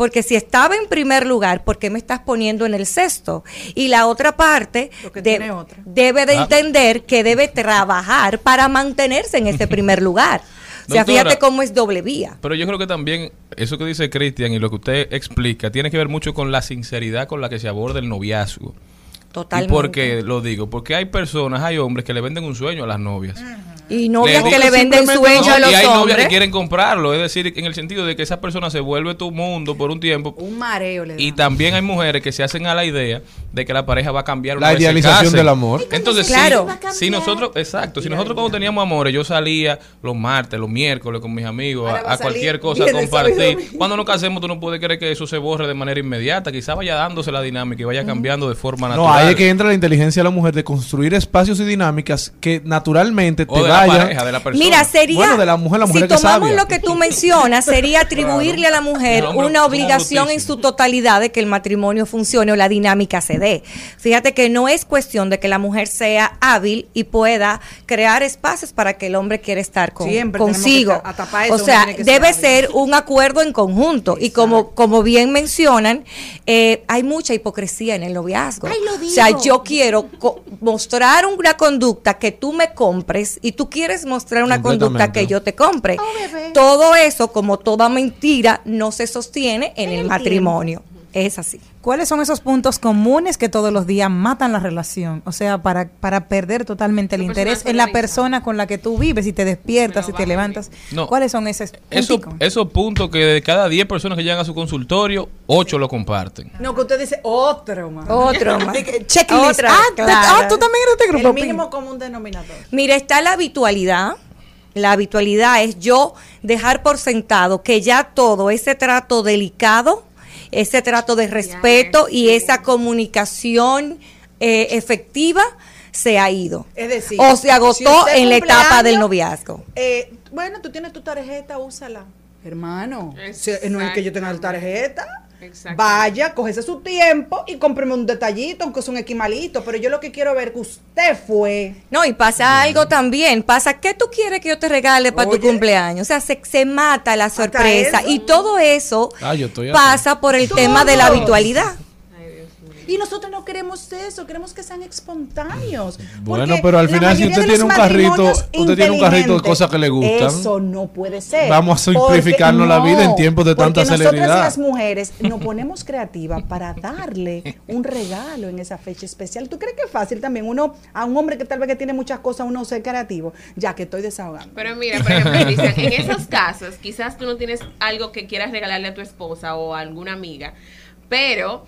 Porque si estaba en primer lugar, ¿por qué me estás poniendo en el sexto? Y la otra parte de- tiene otra. debe de Ah. entender que debe trabajar para mantenerse en ese primer lugar. O sea, Doctora. fíjate cómo es doble vía. Pero yo creo que también eso que dice Cristian y lo que usted explica tiene que ver mucho con la sinceridad con la que se aborda el noviazgo. Totalmente. ¿Y por qué lo digo? Porque hay personas, hay hombres que le venden un sueño a las novias. Y novias Le que le venden sueño No, a los Y hay novias que quieren comprarlo, es decir, en el sentido de que esa persona se vuelve tu mundo por un tiempo. Un mareo le da. Y también hay mujeres que se hacen a la idea de que la pareja va a cambiar una La vez idealización del amor. Entonces, si- Claro. si, nosotros, exacto, si nosotros cuando teníamos amores, yo salía los martes, los miércoles con mis amigos a, cualquier cosa a compartir. Cuando nos casemos, tú no puedes creer que eso se borre de manera inmediata. Quizá vaya dándose la dinámica y vaya cambiando de forma No, natural. Ahí es que entra la inteligencia de la mujer de construir espacios y dinámicas que naturalmente te O de la vayan. pareja, de la persona. Mira, sería. Bueno, de la mujer, la mujer si que tomamos sabia. lo que tú mencionas, sería atribuirle a la mujer hombre una obligación en su totalidad de que el matrimonio funcione o la dinámica se dé. Fíjate que no es cuestión de que la mujer sea hábil y pueda crear espacios para que el hombre quiera estar con, Siempre consigo. eso, o sea, ser debe ser un acuerdo en conjunto. Y como, como bien mencionan, eh, hay mucha hipocresía en el noviazgo. O sea, yo quiero co- mostrar una conducta que tú me compres y tú quieres mostrar una conducta que yo te compre. Todo eso, como toda mentira, no se sostiene en el matrimonio. Es así. ¿Cuáles son esos puntos comunes que todos los días matan la relación? O sea, para, para perder totalmente el interés en la persona con la que tú vives y te despiertas y te levantas. No. ¿Cuáles son esos Eso- punticos? esos puntos que de cada 10 personas que llegan a su consultorio, 8 lo comparten. No, que usted dice otro más. Otro más. Checklist. Otra, ah, te- claro. ah, tú también eres de este grupo. El mínimo común denominador. Mira, está la habitualidad. La habitualidad es yo dejar por sentado que ya todo ese trato delicado, ese trato de respeto y esa comunicación eh, efectiva se ha ido. Es decir, o se agotó si en la etapa del noviazgo. Eh, bueno, tú tienes tu tarjeta, úsala. Hermano, no es que yo tenga la tarjeta. Vaya, cógese su tiempo y cómpreme un detallito, aunque sea un equimalito. Pero yo lo que quiero ver es que usted fue. No, y pasa algo también. Pasa, ¿qué tú quieres que yo te regale para tu cumpleaños? O sea, se, se mata la sorpresa. Y todo eso Ah, yo estoy pasa por el tema de la habitualidad. Y nosotros no queremos eso, queremos que sean espontáneos. Bueno, pero al final si usted tiene un carrito, usted tiene un carrito de cosas que le gustan. Eso no puede ser. Vamos a simplificarnos la vida en tiempos de porque tanta nosotras celeridad. las mujeres nos ponemos creativas para darle un regalo en esa fecha especial. ¿Tú crees que es fácil también uno a un hombre que tal vez que tiene muchas cosas uno ser creativo? Ya que estoy desahogando. Pero mira, por ejemplo, dicen, en esos casos, quizás tú no tienes algo que quieras regalarle a tu esposa o a alguna amiga, pero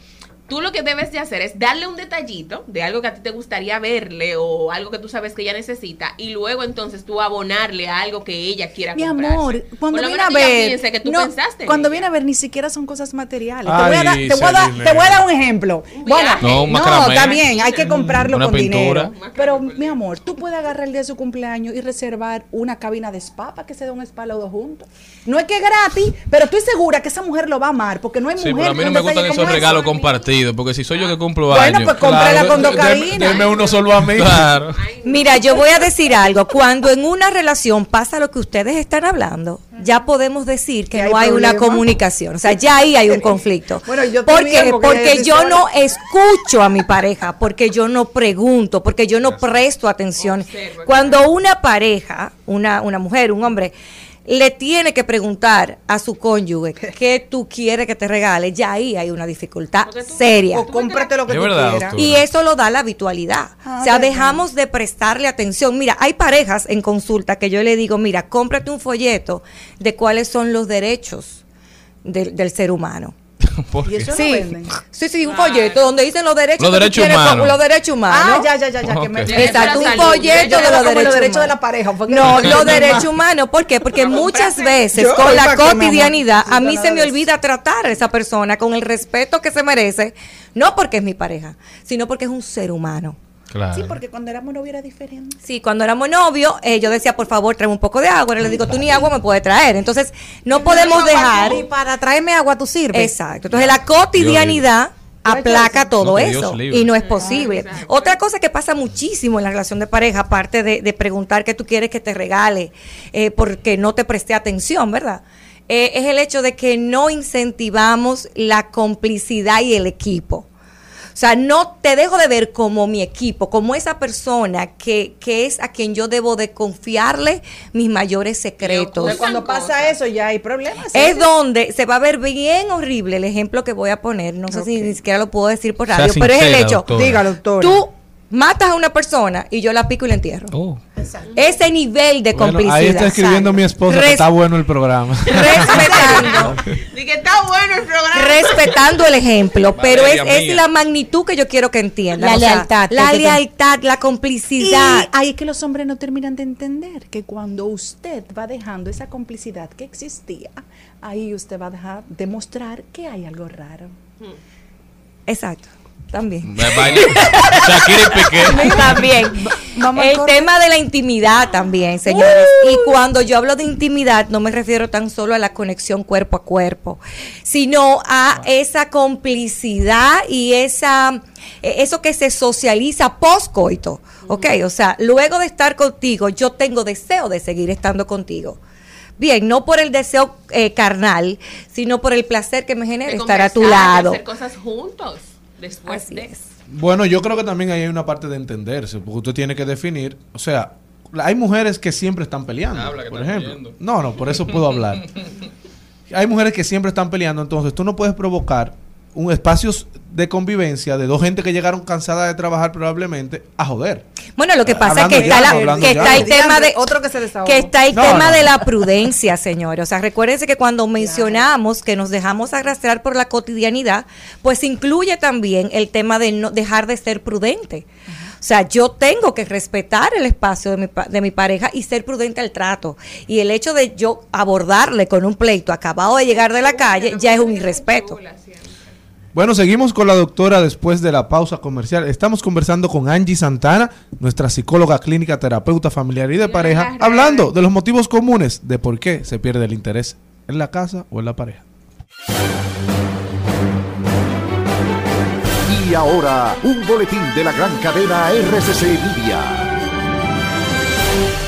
tú lo que debes de hacer es darle un detallito de algo que a ti te gustaría verle o algo que tú sabes que ella necesita y luego entonces tú abonarle a algo que ella quiera Mi comprarse. amor, cuando viene a ver, que tú no, pensaste en cuando viene a ver ni siquiera son cosas materiales. Ay, te, voy a dar, te, voy a dar, te voy a dar un ejemplo. Bueno, No, un no, está bien, hay que comprarlo Una con pintura. dinero. Pero mi amor, tú puedes agarrar el día de su cumpleaños y reservar una cabina de spa para que se dé un spa los dos juntos. No es que es gratis, pero estoy segura que esa mujer lo va a amar porque no hay Sí, mujer pero a mí que no me gustan esos regalos compartidos, porque si soy yo que cumplo Bueno, años. pues cómprala con dos de- cabinas. Deme uno solo a mí. Claro. Mira, yo voy a decir algo. Cuando en una relación pasa lo que ustedes están hablando, ya podemos decir que Que no hay hay una comunicación. O sea, ya ahí hay un conflicto. Bueno, yo ¿Por también, qué? porque Porque desde yo no escucho a mi pareja, porque yo no pregunto, porque yo no presto atención. Cuando una pareja, una, una mujer, un hombre, le tiene que preguntar a su cónyuge qué tú quieres que te regale, ya ahí hay una dificultad seria. O cómprate lo que tú verdad, quieras. doctora. Y eso lo da la habitualidad. Ah, o sea, verdad. dejamos de prestarle atención. Mira, hay parejas en consulta que yo le digo, mira, cómprate un folleto de cuáles son los derechos del, del ser humano. Sí. venden. Sí, sí, un folleto donde dicen los derechos Los derechos humanos. Los derechos humanos. Ah, ya, ya, ya, ya. Que me. Exacto, un folleto de los derechos los derechos de humanos. la pareja. No, los derechos humanos. ¿Por qué? Porque muchas veces Yo con la cotidianidad a mí se me olvida tratar a esa persona con el respeto que se merece, no porque es mi pareja, sino porque es un ser humano. Claro. Sí, porque cuando éramos novia era diferente. Sí, cuando éramos novios, eh, yo decía, por favor, tráeme un poco de agua. Ahora le digo, tú ni agua me puedes traer. Entonces, no podemos dejar. Y para traerme agua tú sirves. Exacto. Entonces, la cotidianidad aplaca todo No, eso y no es posible. Otra cosa que pasa muchísimo en la relación de pareja, aparte de, de preguntar qué tú quieres que te regale eh, porque no te presté atención, ¿verdad? Eh, es el hecho de que no incentivamos la complicidad y el equipo. O sea, no te dejo de ver como mi equipo, como esa persona que, que es a quien yo debo de confiarle mis mayores secretos. Cuando pasa eso ya hay problemas. Es donde se va a ver bien horrible el ejemplo que voy a poner. No sé si ni siquiera lo puedo decir por Sea radio, pero es el hecho. doctora. Dígalo, doctora. Tú matas a una persona y yo la pico y la entierro. Oh. Ese nivel de Bueno, complicidad. ahí está escribiendo mi esposa que está bueno el programa. Respetando, que está bueno el programa. respetando el ejemplo, pero es, la magnitud que yo quiero que entiendan. La o sea, lealtad, La lealtad, la Y complicidad. ahí es que los hombres no terminan de entender que cuando usted va dejando esa complicidad que existía, ahí usted va a dejar demostrar que hay algo raro. Exacto. También. Shakira y Piqué. También. El tema de la intimidad también, señores. Y cuando yo hablo de intimidad, no me refiero tan solo a la conexión cuerpo a cuerpo, sino a esa complicidad y esa eh, eso que se socializa post-coito. Ok, o sea, luego de estar contigo, yo tengo deseo de seguir estando contigo. Bien, no por el deseo eh, carnal, sino por el placer que me genera De estar a tu lado. hacer cosas juntos después Así de. es. Bueno, yo creo que también ahí hay una parte de entenderse, porque usted tiene que definir, o sea, hay mujeres que siempre están peleando, Habla, que por ejemplo. No, no, por eso puedo hablar. hay mujeres que siempre están peleando, entonces tú no puedes provocar un espacios de convivencia de dos gente que llegaron cansadas de trabajar probablemente a joder. Bueno, lo que pasa Hablando es que está, ya, la- que está el tema de Otro que se desahogó. que está el No, tema no. de la prudencia, señores. O sea, recuérdense que cuando mencionamos que nos dejamos arrastrar por la cotidianidad, pues incluye también el tema de no dejar de ser prudente. O sea, yo tengo que respetar el espacio de mi, pa- de mi pareja y ser prudente al trato. Y el hecho de yo abordarle con un pleito acabado de llegar de la calle ya es un irrespeto. Bueno, seguimos con la doctora después de la pausa comercial. Estamos conversando con Angie Santana, nuestra psicóloga clínica, terapeuta familiar y de pareja, hablando de los motivos comunes de por qué se pierde el interés en la casa o en la pareja. Y ahora, un boletín de la gran cadena RCC Media.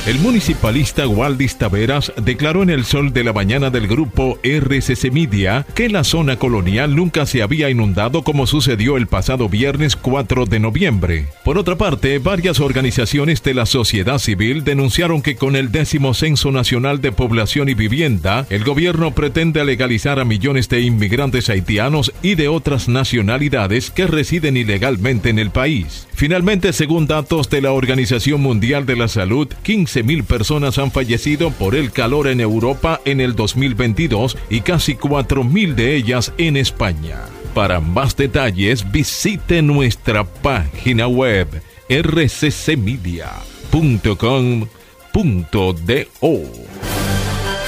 El municipalista Waldis Taveras declaró en el sol de la mañana del grupo RCC Media que la zona colonial nunca se había inundado como sucedió el pasado viernes 4 de noviembre. Por otra parte, varias organizaciones de la sociedad civil denunciaron que con el décimo Censo Nacional de Población y Vivienda, el gobierno pretende legalizar a millones de inmigrantes haitianos y de otras nacionalidades que residen ilegalmente en el país. Finalmente, según datos de la Organización Mundial de la Salud, 15.000 personas han fallecido por el calor en Europa en el 2022 y casi 4.000 de ellas en España. Para más detalles, visite nuestra página web rccmedia.com.do.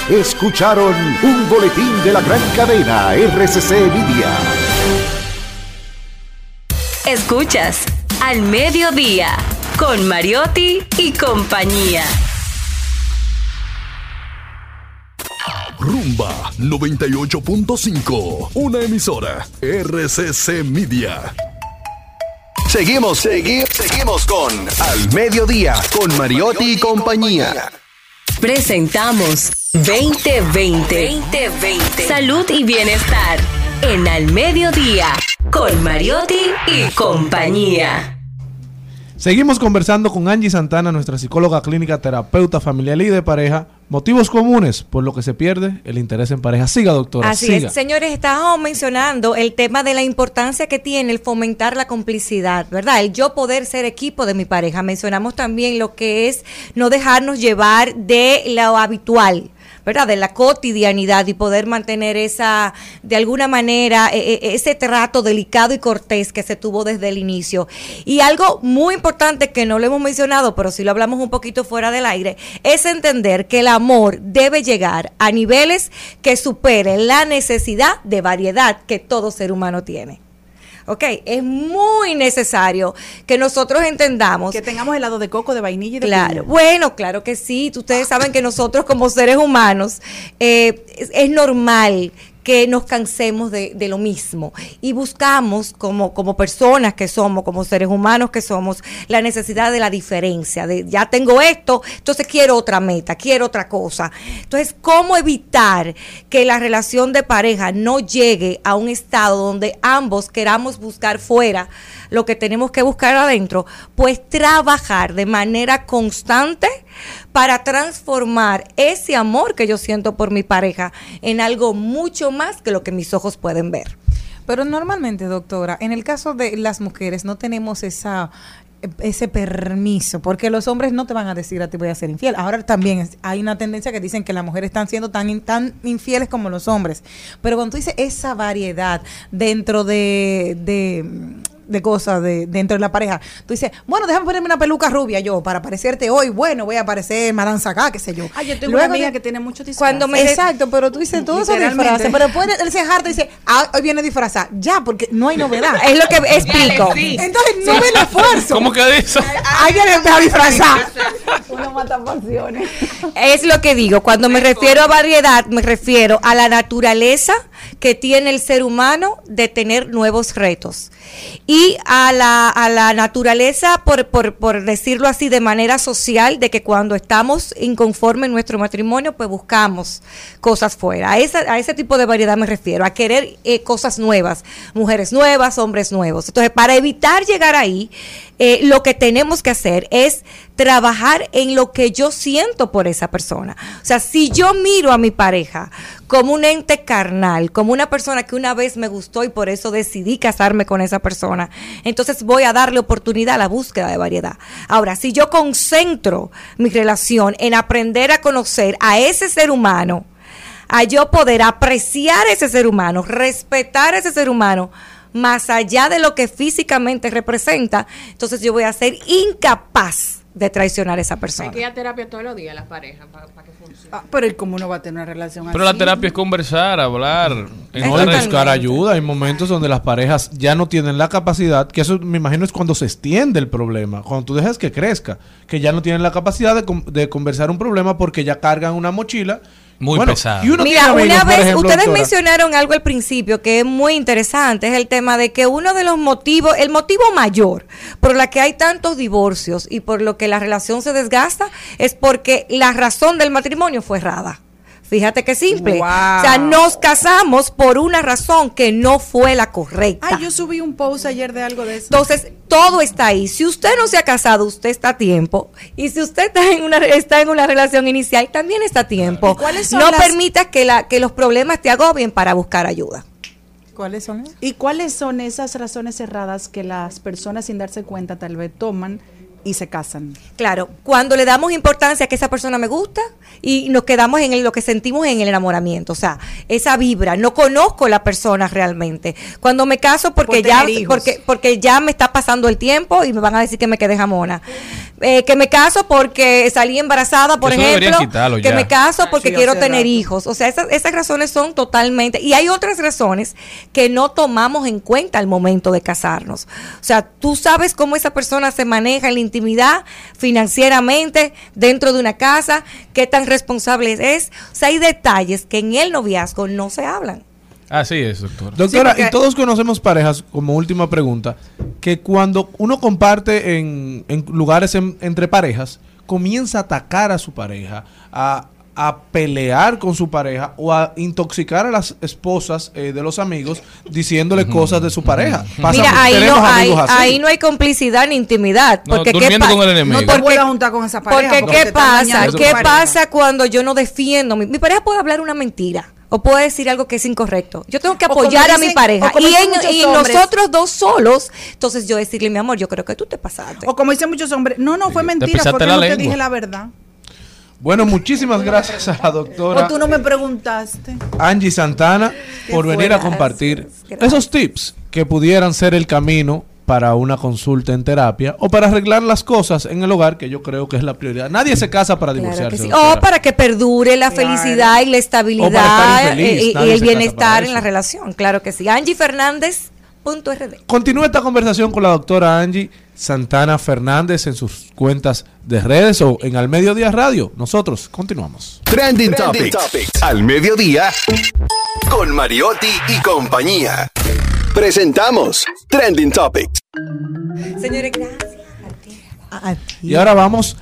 Escucharon un boletín de la gran cadena RCC Media. Escuchas Al Mediodía con Mariotti y compañía. Rumba 98.5. Una emisora. RCC Media. Seguimos, seguimos, seguimos con Al Mediodía, con Mariotti y compañía. Presentamos 2020. 2020. Salud y bienestar en Al Mediodía con Mariotti y compañía. Seguimos conversando con Angie Santana, nuestra psicóloga clínica, terapeuta familiar y de pareja. Motivos comunes por lo que se pierde el interés en pareja. Siga, doctora. Así siga. es, señores, estábamos mencionando el tema de la importancia que tiene el fomentar la complicidad, ¿verdad? El yo poder ser equipo de mi pareja. Mencionamos también lo que es no dejarnos llevar de lo habitual. ¿Verdad? De la cotidianidad y poder mantener esa, de alguna manera, e- e- ese trato delicado y cortés que se tuvo desde el inicio. Y algo muy importante que no lo hemos mencionado, pero sí lo hablamos un poquito fuera del aire, es entender que el amor debe llegar a niveles que superen la necesidad de variedad que todo ser humano tiene. ¿Ok? Es muy necesario que nosotros entendamos Que tengamos helado de coco, de vainilla y de Claro, piña. bueno, claro que sí. Ustedes saben que nosotros como seres humanos eh, es, es normal que nos cansemos de, de lo mismo y buscamos como, como personas que somos, como seres humanos que somos, la necesidad de la diferencia, de ya tengo esto, entonces quiero otra meta, quiero otra cosa. Entonces, ¿cómo evitar que la relación de pareja no llegue a un estado donde ambos queramos buscar fuera lo que tenemos que buscar adentro? Pues trabajar de manera constante para transformar ese amor que yo siento por mi pareja en algo mucho más que lo que mis ojos pueden ver. Pero normalmente, doctora, en el caso de las mujeres no tenemos esa ese permiso, porque los hombres no te van a decir a ti voy a ser infiel. Ahora también hay una tendencia que dicen que las mujeres están siendo tan, tan infieles como los hombres. Pero cuando tú dices esa variedad dentro de, de, de cosas de, dentro de la pareja, tú dices, bueno, déjame ponerme una peluca rubia yo para parecerte hoy, bueno, voy a parecer Madame Sacá, qué sé yo. Ah, yo tengo Luego una amiga que tiene mucho disfraz. Cuando me- Exacto, pero tú dices todo eso disfraces, pero después él se harta y dice, ah, hoy viene disfrazada. Ya, porque no hay novedad. Es lo que explico. Entonces no ve el esfuerzo. ¿Cómo que dice? Hay que empezar a disfrazar. Uno mata pasiones. Es lo que digo, cuando me refiero a variedad, me refiero a la naturaleza que tiene el ser humano de tener nuevos retos. Y a la, a la naturaleza, por, por, por decirlo así, de manera social, de que cuando estamos inconformes en nuestro matrimonio, pues buscamos cosas fuera. A, esa, a ese tipo de variedad me refiero, a querer eh, cosas nuevas, mujeres nuevas, hombres nuevos. Entonces, para evitar llegar ahí, eh, lo que tenemos que hacer es trabajar en lo que yo siento por esa persona. O sea, si yo miro a mi pareja como un ente carnal, como una persona que una vez me gustó y por eso decidí casarme con esa persona, entonces voy a darle oportunidad a la búsqueda de variedad. Ahora, si yo concentro mi relación en aprender a conocer a ese ser humano, a yo poder apreciar ese ser humano, respetar ese ser humano, más allá de lo que físicamente representa, entonces yo voy a ser incapaz de traicionar a esa Hay persona. que ir a terapia todos los días las parejas para que funcione. Ah, pero ¿y cómo uno va a tener una relación Pero así? la terapia es conversar, hablar. No, buscar ayuda. Hay momentos donde las parejas ya no tienen la capacidad, que eso me imagino es cuando se extiende el problema, cuando tú dejas que crezca, que ya no tienen la capacidad de, con- de conversar un problema porque ya cargan una mochila. Muy Bueno. Y uno Mira, tiene amigos, una vez ejemplo, ustedes doctora, mencionaron algo al principio que es muy interesante, es el tema de que uno de los motivos, el motivo mayor por la que hay tantos divorcios y por lo que la relación se desgasta es porque la razón del matrimonio fue errada. Fíjate qué simple. Wow. O sea, nos casamos por una razón que no fue la correcta. Ay, yo subí un post ayer de algo de eso. Entonces, todo está ahí. Si usted no se ha casado, usted está a tiempo. Y si usted está en una, está en una relación inicial, también está a tiempo. ¿Y cuáles son No las- permita que, la, que los problemas te agobien para buscar ayuda. ¿Cuáles son? ¿Y cuáles son esas razones cerradas que las personas sin darse cuenta tal vez toman y se casan? Claro, cuando le damos importancia a que esa persona me gusta y nos quedamos en el- lo que sentimos en el enamoramiento, o sea, esa vibra, no conozco la persona realmente. Cuando me caso porque Por ya porque porque ya me está pasando el tiempo y me van a decir que me quedé jamona. Eh, que me caso porque salí embarazada, por Eso ejemplo, quitarlo que ya. me caso porque Sí, quiero tener rato. hijos. O sea, esas, esas razones son totalmente... Y hay otras razones que no tomamos en cuenta al momento de casarnos. O sea, tú sabes cómo esa persona se maneja en la intimidad, financieramente, dentro de una casa, qué tan responsable es. O sea, hay detalles que en el noviazgo no se hablan. Así es, doctor. Doctora, Sí, porque- y todos conocemos parejas, como última pregunta, que cuando uno comparte en, en lugares en- entre parejas, comienza a atacar a su pareja, a, a pelear con su pareja o a intoxicar a las esposas eh, de los amigos diciéndole cosas de su pareja. Pasa Mira, ahí no, hay, ahí no hay complicidad ni intimidad. No, porque ¿qué durmiendo pa- con el enemigo. No te porque- juntar con esa pareja. Porque, ¿qué pasa? dañando tu ¿Qué pareja. pasa cuando yo no defiendo? Mi, mi pareja puede hablar una mentira o puede decir algo que es incorrecto. Yo tengo que apoyar a mi pareja. Y en, nosotros dos solos, entonces yo decirle, mi amor, yo creo que tú te pasaste. O como dicen muchos hombres, no, no fue mentira, pisaste fue que la no te dije la verdad. Bueno, muchísimas gracias a la doctora O tú no me preguntaste. Angie Santana por venir a compartir gracias. esos tips que pudieran ser el camino para una consulta en terapia o para arreglar las cosas en el hogar, que yo creo que es la prioridad. Nadie se casa para Claro divorciarse. sí. doctora. O para que perdure la Claro. felicidad y la estabilidad infeliz, eh, y- el bienestar en la relación. Claro que sí. Angie Fernández. Punto RD. Continúa esta conversación con la doctora Angie Santana Fernández en sus cuentas de redes o en Al Mediodía Radio. Nosotros continuamos. Trending, Topics. Al mediodía. Con Mariotti y compañía. Presentamos Trending Topics. Señores, gracias. Y ahora vamos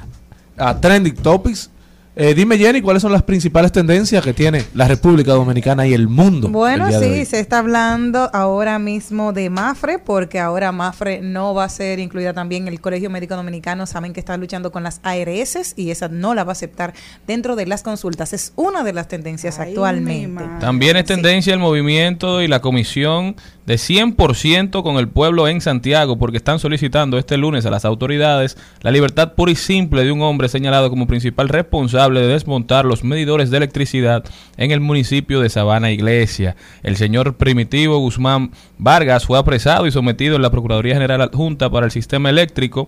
a Trending Topics. Eh, dime, Jenny, ¿cuáles son las principales tendencias que tiene la República Dominicana y el mundo? Bueno, el día de sí, hoy? se está hablando ahora mismo de Mafre, porque ahora Mafre no va a ser incluida también el Colegio Médico Dominicano. Saben que está luchando con las ARS y esa no la va a aceptar dentro de las consultas. Es una de las tendencias Ay, actualmente. También es tendencia el movimiento y la comisión de 100% con el pueblo en Santiago, porque están solicitando este lunes a las autoridades la libertad pura y simple de un hombre señalado como principal responsable de desmontar los medidores de electricidad en el municipio de Sabana Iglesia. El señor Primitivo Guzmán Vargas fue apresado y sometido en la Procuraduría General Adjunta para el Sistema Eléctrico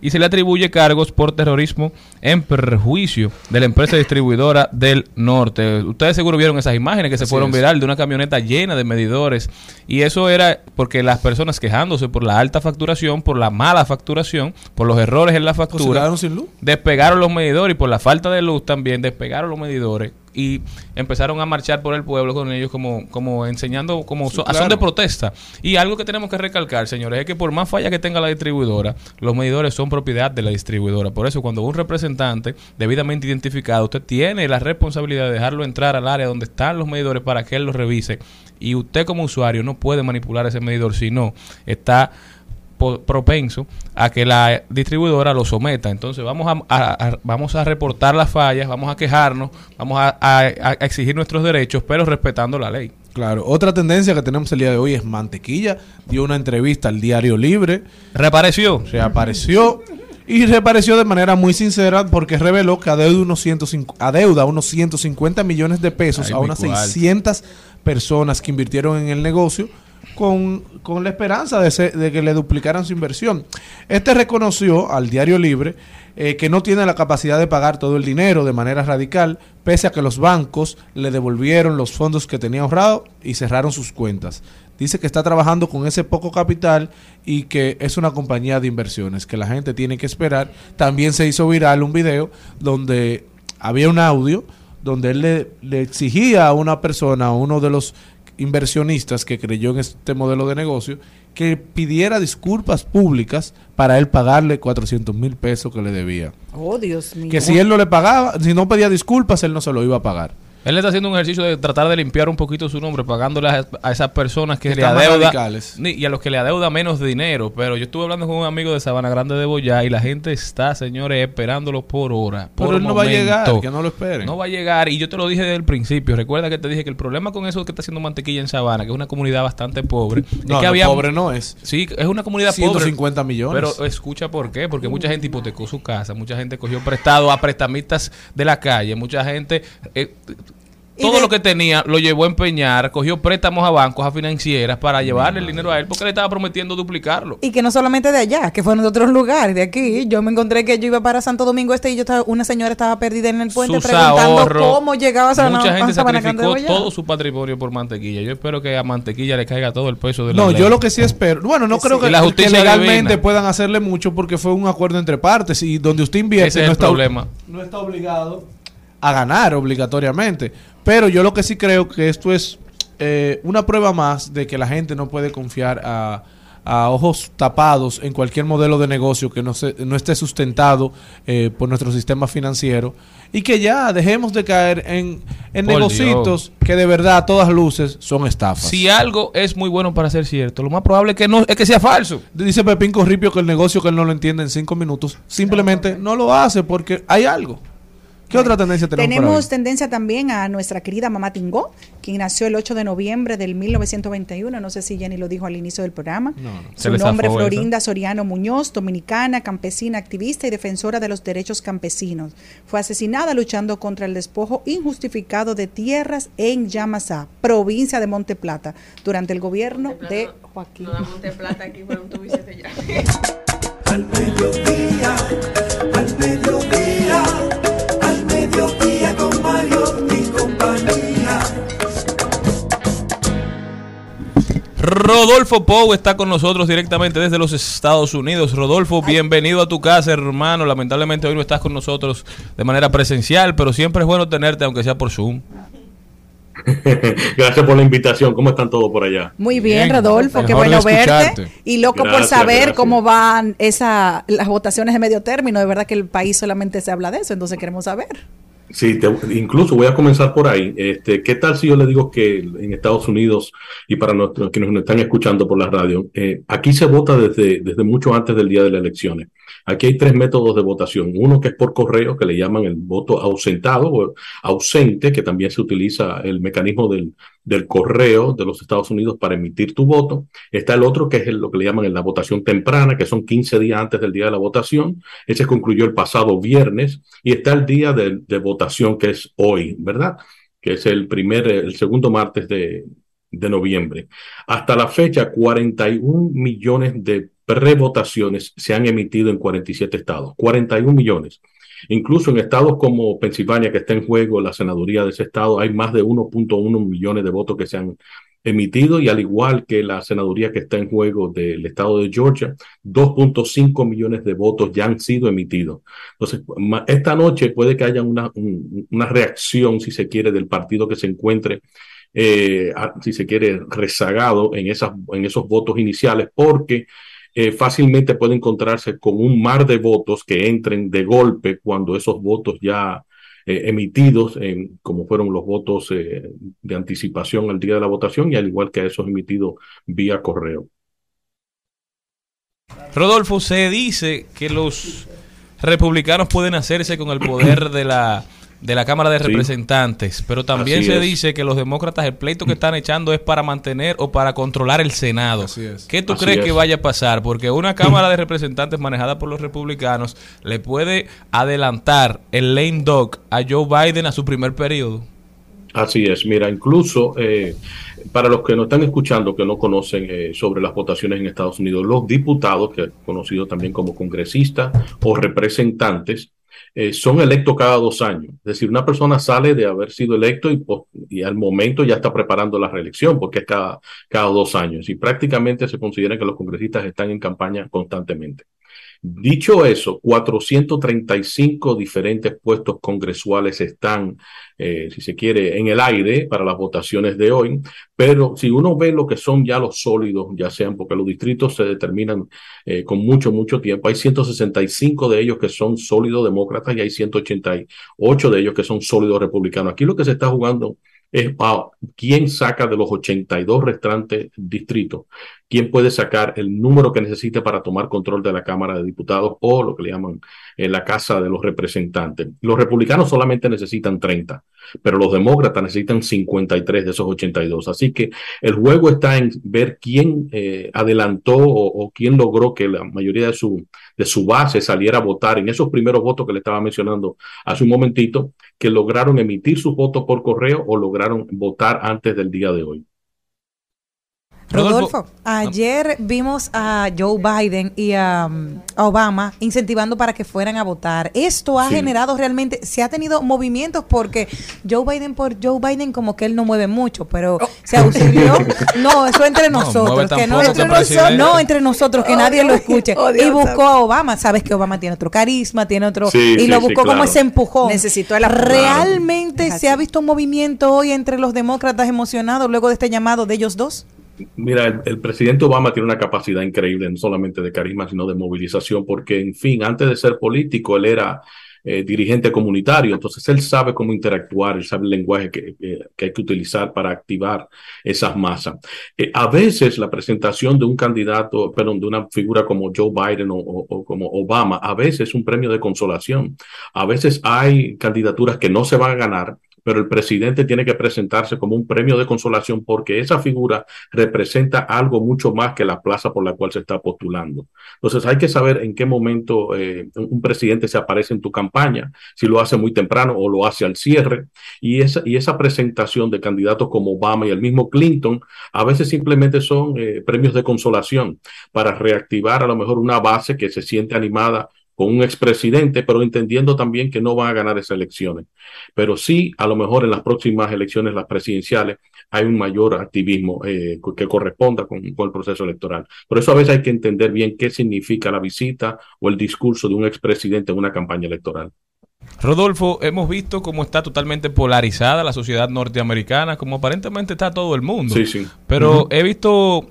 y se le atribuye cargos por terrorismo en perjuicio de la empresa distribuidora del norte. Ustedes seguro vieron esas imágenes que se fueron es. viral de una camioneta llena de medidores y eso era porque las personas quejándose por la alta facturación, por la mala facturación, por los errores en la ¿O se factura, quedaron sin luz? despegaron los medidores y por la falta de luz también despegaron los medidores y empezaron a marchar por el pueblo con ellos como, como enseñando como so- a son de protesta. Y algo que tenemos que recalcar, señores, es que por más falla que tenga la distribuidora, los medidores son propiedad de la distribuidora. Por eso cuando un representante debidamente identificado, usted tiene la responsabilidad de dejarlo entrar al área donde están los medidores para que él los revise. Y usted como usuario no puede manipular ese medidor, si no, está propenso a que la distribuidora lo someta. Entonces vamos a, a- a- vamos a reportar las fallas, vamos a quejarnos, vamos a, exigir nuestros derechos, pero respetando la ley. Claro, otra tendencia que tenemos el día de hoy es Mantequilla. Dio una entrevista al Diario Libre. Reapareció. Reapareció. Y reapareció de manera muy sincera porque reveló que adeuda unos, 105 adeuda unos 150 millones de pesos Ay, a unas cual. 600 personas que invirtieron en el negocio con, con la esperanza de, de que le duplicaran su inversión. Este reconoció al Diario Libre eh, que no tiene la capacidad de pagar todo el dinero de manera radical, pese a que los bancos le devolvieron los fondos que tenía ahorrado y cerraron sus cuentas. Dice que está trabajando con ese poco capital y que es una compañía de inversiones, que la gente tiene que esperar. También se hizo viral un video donde había un audio donde él le, le exigía a una persona, a uno de los inversionistas que creyó en este modelo de negocio, que pidiera disculpas públicas para él pagarle 400 mil pesos que le debía. Oh, Dios mío. Que si él no le pagaba, si no pedía disculpas, él no se lo iba a pagar. Él está haciendo un ejercicio de tratar de limpiar un poquito su nombre, pagándole a, a esas personas que Que le adeuda y a los que le adeuda menos dinero. Pero yo estuve hablando con un amigo de Sabana Grande de Boyá y la gente está, señores, esperándolo por hora. Pero por él no va a llegar, que no lo esperen. No va a llegar y yo te lo dije desde el principio. Recuerda que te dije que el problema con eso que está haciendo mantequilla en Sabana, que es una comunidad bastante pobre, es No, que no, había pobre no es. Sí, es una comunidad 150 pobre. millones. Pero escucha por qué, porque mucha gente hipotecó su casa, mucha gente cogió prestado a prestamistas de la calle, mucha gente eh, todo lo que tenía lo llevó a empeñar, cogió préstamos a bancos, a financieras para llevarle el dinero a él porque le estaba prometiendo duplicarlo. Y que no solamente de allá, que fueron de otros lugares, de aquí. Yo me encontré que yo iba para Santo Domingo Este y yo estaba, una señora estaba perdida en el puente Sus preguntando cómo llegaba a San Mucha gente sacrificó todo su patrimonio por mantequilla. Yo espero que a mantequilla le caiga todo el peso de la No, ley. yo lo que sí espero. Bueno, no creo Sí. que, la que justicia legalmente divina. puedan hacerle mucho porque fue un acuerdo entre partes y donde usted invierte Ese es no, el está, problema. no está obligado a ganar obligatoriamente. Pero yo lo que sí creo que esto es eh, una prueba más de que la gente no puede confiar a, a ojos tapados en cualquier modelo de negocio que no, se, no esté sustentado eh, por nuestro sistema financiero y que ya dejemos de caer en, en Por negocitos que de verdad a todas luces son estafas. Si algo es muy bueno para ser cierto, lo más probable es que no es que sea falso. Dice Pepín Corripio que el negocio que él no lo entiende en cinco minutos, simplemente no lo hace porque hay algo. ¿Qué otra tendencia tenemos, Tenemos tendencia también a nuestra querida mamá Tingó, quien nació el 8 de noviembre del 1921. No sé si Jenny lo dijo al inicio del programa. Se Su le nombre Florinda Soriano Muñoz, dominicana, campesina, activista y defensora de los derechos campesinos. Fue asesinada luchando contra el despojo injustificado de tierras en Yamasá, provincia de Monte Plata, durante el gobierno de Joaquín. No da Monte Plata aquí, pero tú dices ya. Al mediodía, al mediodía, Rodolfo Pou está con nosotros directamente desde los Estados Unidos. Rodolfo, bienvenido a tu casa, hermano. Lamentablemente hoy no estás con nosotros de manera presencial, pero siempre es bueno tenerte, aunque sea por Zoom. Gracias por la invitación. ¿Cómo están todos por allá? Muy bien, Bien, Rodolfo, qué bueno verte. Y loco por saber gracias. cómo van esa, las votaciones de medio término. De verdad que el país solamente se habla de eso, entonces queremos saber. Sí, te- incluso voy a comenzar por ahí. Este, ¿Qué tal si yo le digo que en Estados Unidos y para nuestros quienes nos están escuchando por la radio, eh, aquí se vota desde, desde mucho antes del día de las elecciones. Aquí hay tres métodos de votación. Uno que es por correo, que le llaman el voto ausentado o ausente, que también se utiliza el mecanismo del, del correo de los Estados Unidos para emitir tu voto. Está el otro que es lo que le llaman la votación temprana, que son 15 días antes del día de la votación. Ese concluyó el pasado viernes. Y está el día de, de votación, que es hoy, ¿verdad? Que es el primer, el segundo martes de, de noviembre. Hasta la fecha, 41 millones de prevotaciones se han emitido en 47 estados. 41 millones. Incluso en estados como Pensilvania, que está en juego la senaduría de ese estado, hay más de 1.1 millones de votos que se han emitido y al igual que la senaduría que está en juego del estado de Georgia, 2.5 millones de votos ya han sido emitidos. Entonces, esta noche puede que haya una, un- una reacción, si se quiere, del partido que se encuentre, eh, si se quiere, rezagado en, esas, en esos votos iniciales, porque eh, fácilmente puede encontrarse con un mar de votos que entren de golpe cuando esos votos ya eh, emitidos, en, como fueron los votos eh, de anticipación al día de la votación, y al igual que esos emitidos vía correo. Rodolfo, se dice que los republicanos pueden hacerse con el poder de la de la Cámara de Sí. Representantes, pero también Así se es. dice que los demócratas el pleito que están echando es para mantener o para controlar el Senado. ¿Qué tú Así crees que es. vaya a pasar? Porque una Cámara de Representantes manejada por los republicanos le puede adelantar el lame dog a Joe Biden a su primer periodo. Así es, mira, incluso eh, para los que nos están escuchando, que no conocen eh, sobre las votaciones en Estados Unidos, los diputados, que conocidos también como congresistas o representantes, eh, son electos cada dos años. Es decir, una persona sale de haber sido electo y, y al momento ya está preparando la reelección, porque es cada, cada dos años. Y prácticamente se considera que los congresistas están en campaña constantemente. Dicho eso, 435 diferentes puestos congresuales están, eh, si se quiere, en el aire para las votaciones de hoy, pero si uno ve lo que son ya los sólidos, ya sean porque los distritos se determinan eh, con mucho, mucho tiempo, hay 165 de ellos que son sólidos demócratas y hay 188 de ellos que son sólidos republicanos. Aquí lo que se está jugando es ah, quién saca de los 82 restantes distritos, quién puede sacar el número que necesite para tomar control de la Cámara de Diputados o lo que le llaman eh, la Casa de los Representantes. Los republicanos solamente necesitan 30, pero los demócratas necesitan 53 de esos 82. Así que el juego está en ver quién eh, adelantó o, o quién logró que la mayoría de su, de su base saliera a votar en esos primeros votos que le estaba mencionando hace un momentito, que lograron emitir sus votos por correo o lograron votar antes del día de hoy. Rodolfo, ayer vimos a Joe Biden y a, um, a Obama incentivando para que fueran a votar. Esto ha Sí. generado realmente, se ha tenido movimientos porque Joe Biden por Joe Biden como que él no mueve mucho, pero se auxilió. No, eso entre No, nosotros, que no entre nosotros, no entre nosotros, que Oh, nadie lo Dios. escuche. Oh, y buscó a Obama, sabes que Obama tiene otro carisma, tiene otro Sí, y sí, lo sí, buscó como ese empujón. Necesitó el apoyo. Realmente se ha visto un movimiento hoy entre los demócratas emocionados luego de este llamado de ellos dos. Mira, el, presidente Obama tiene una capacidad increíble, no solamente de carisma, sino de movilización, porque, en fin, antes de ser político, él era eh, dirigente comunitario, entonces él sabe cómo interactuar, él sabe el lenguaje que, que- hay que utilizar para activar esas masas. Eh, a veces la presentación de un candidato, perdón, de una figura como Joe Biden o, o- o como Obama, a veces es un premio de consolación. A veces hay candidaturas que no se van a ganar, pero el presidente tiene que presentarse como un premio de consolación porque esa figura representa algo mucho más que la plaza por la cual se está postulando. Entonces hay que saber en qué momento eh, un presidente se aparece en tu campaña, si lo hace muy temprano o lo hace al cierre. Y esa, y esa presentación de candidatos como Obama y el mismo Clinton a veces simplemente son eh, premios de consolación para reactivar a lo mejor una base que se siente animada con un expresidente, pero entendiendo también que no van a ganar esas elecciones. Pero sí, a lo mejor en las próximas elecciones, las presidenciales, hay un mayor activismo eh, que corresponda con, con el proceso electoral. Por eso a veces hay que entender bien qué significa la visita o el discurso de un expresidente en una campaña electoral. Rodolfo, hemos visto cómo está totalmente polarizada la sociedad norteamericana, como aparentemente está todo el mundo. Sí, sí. Pero he visto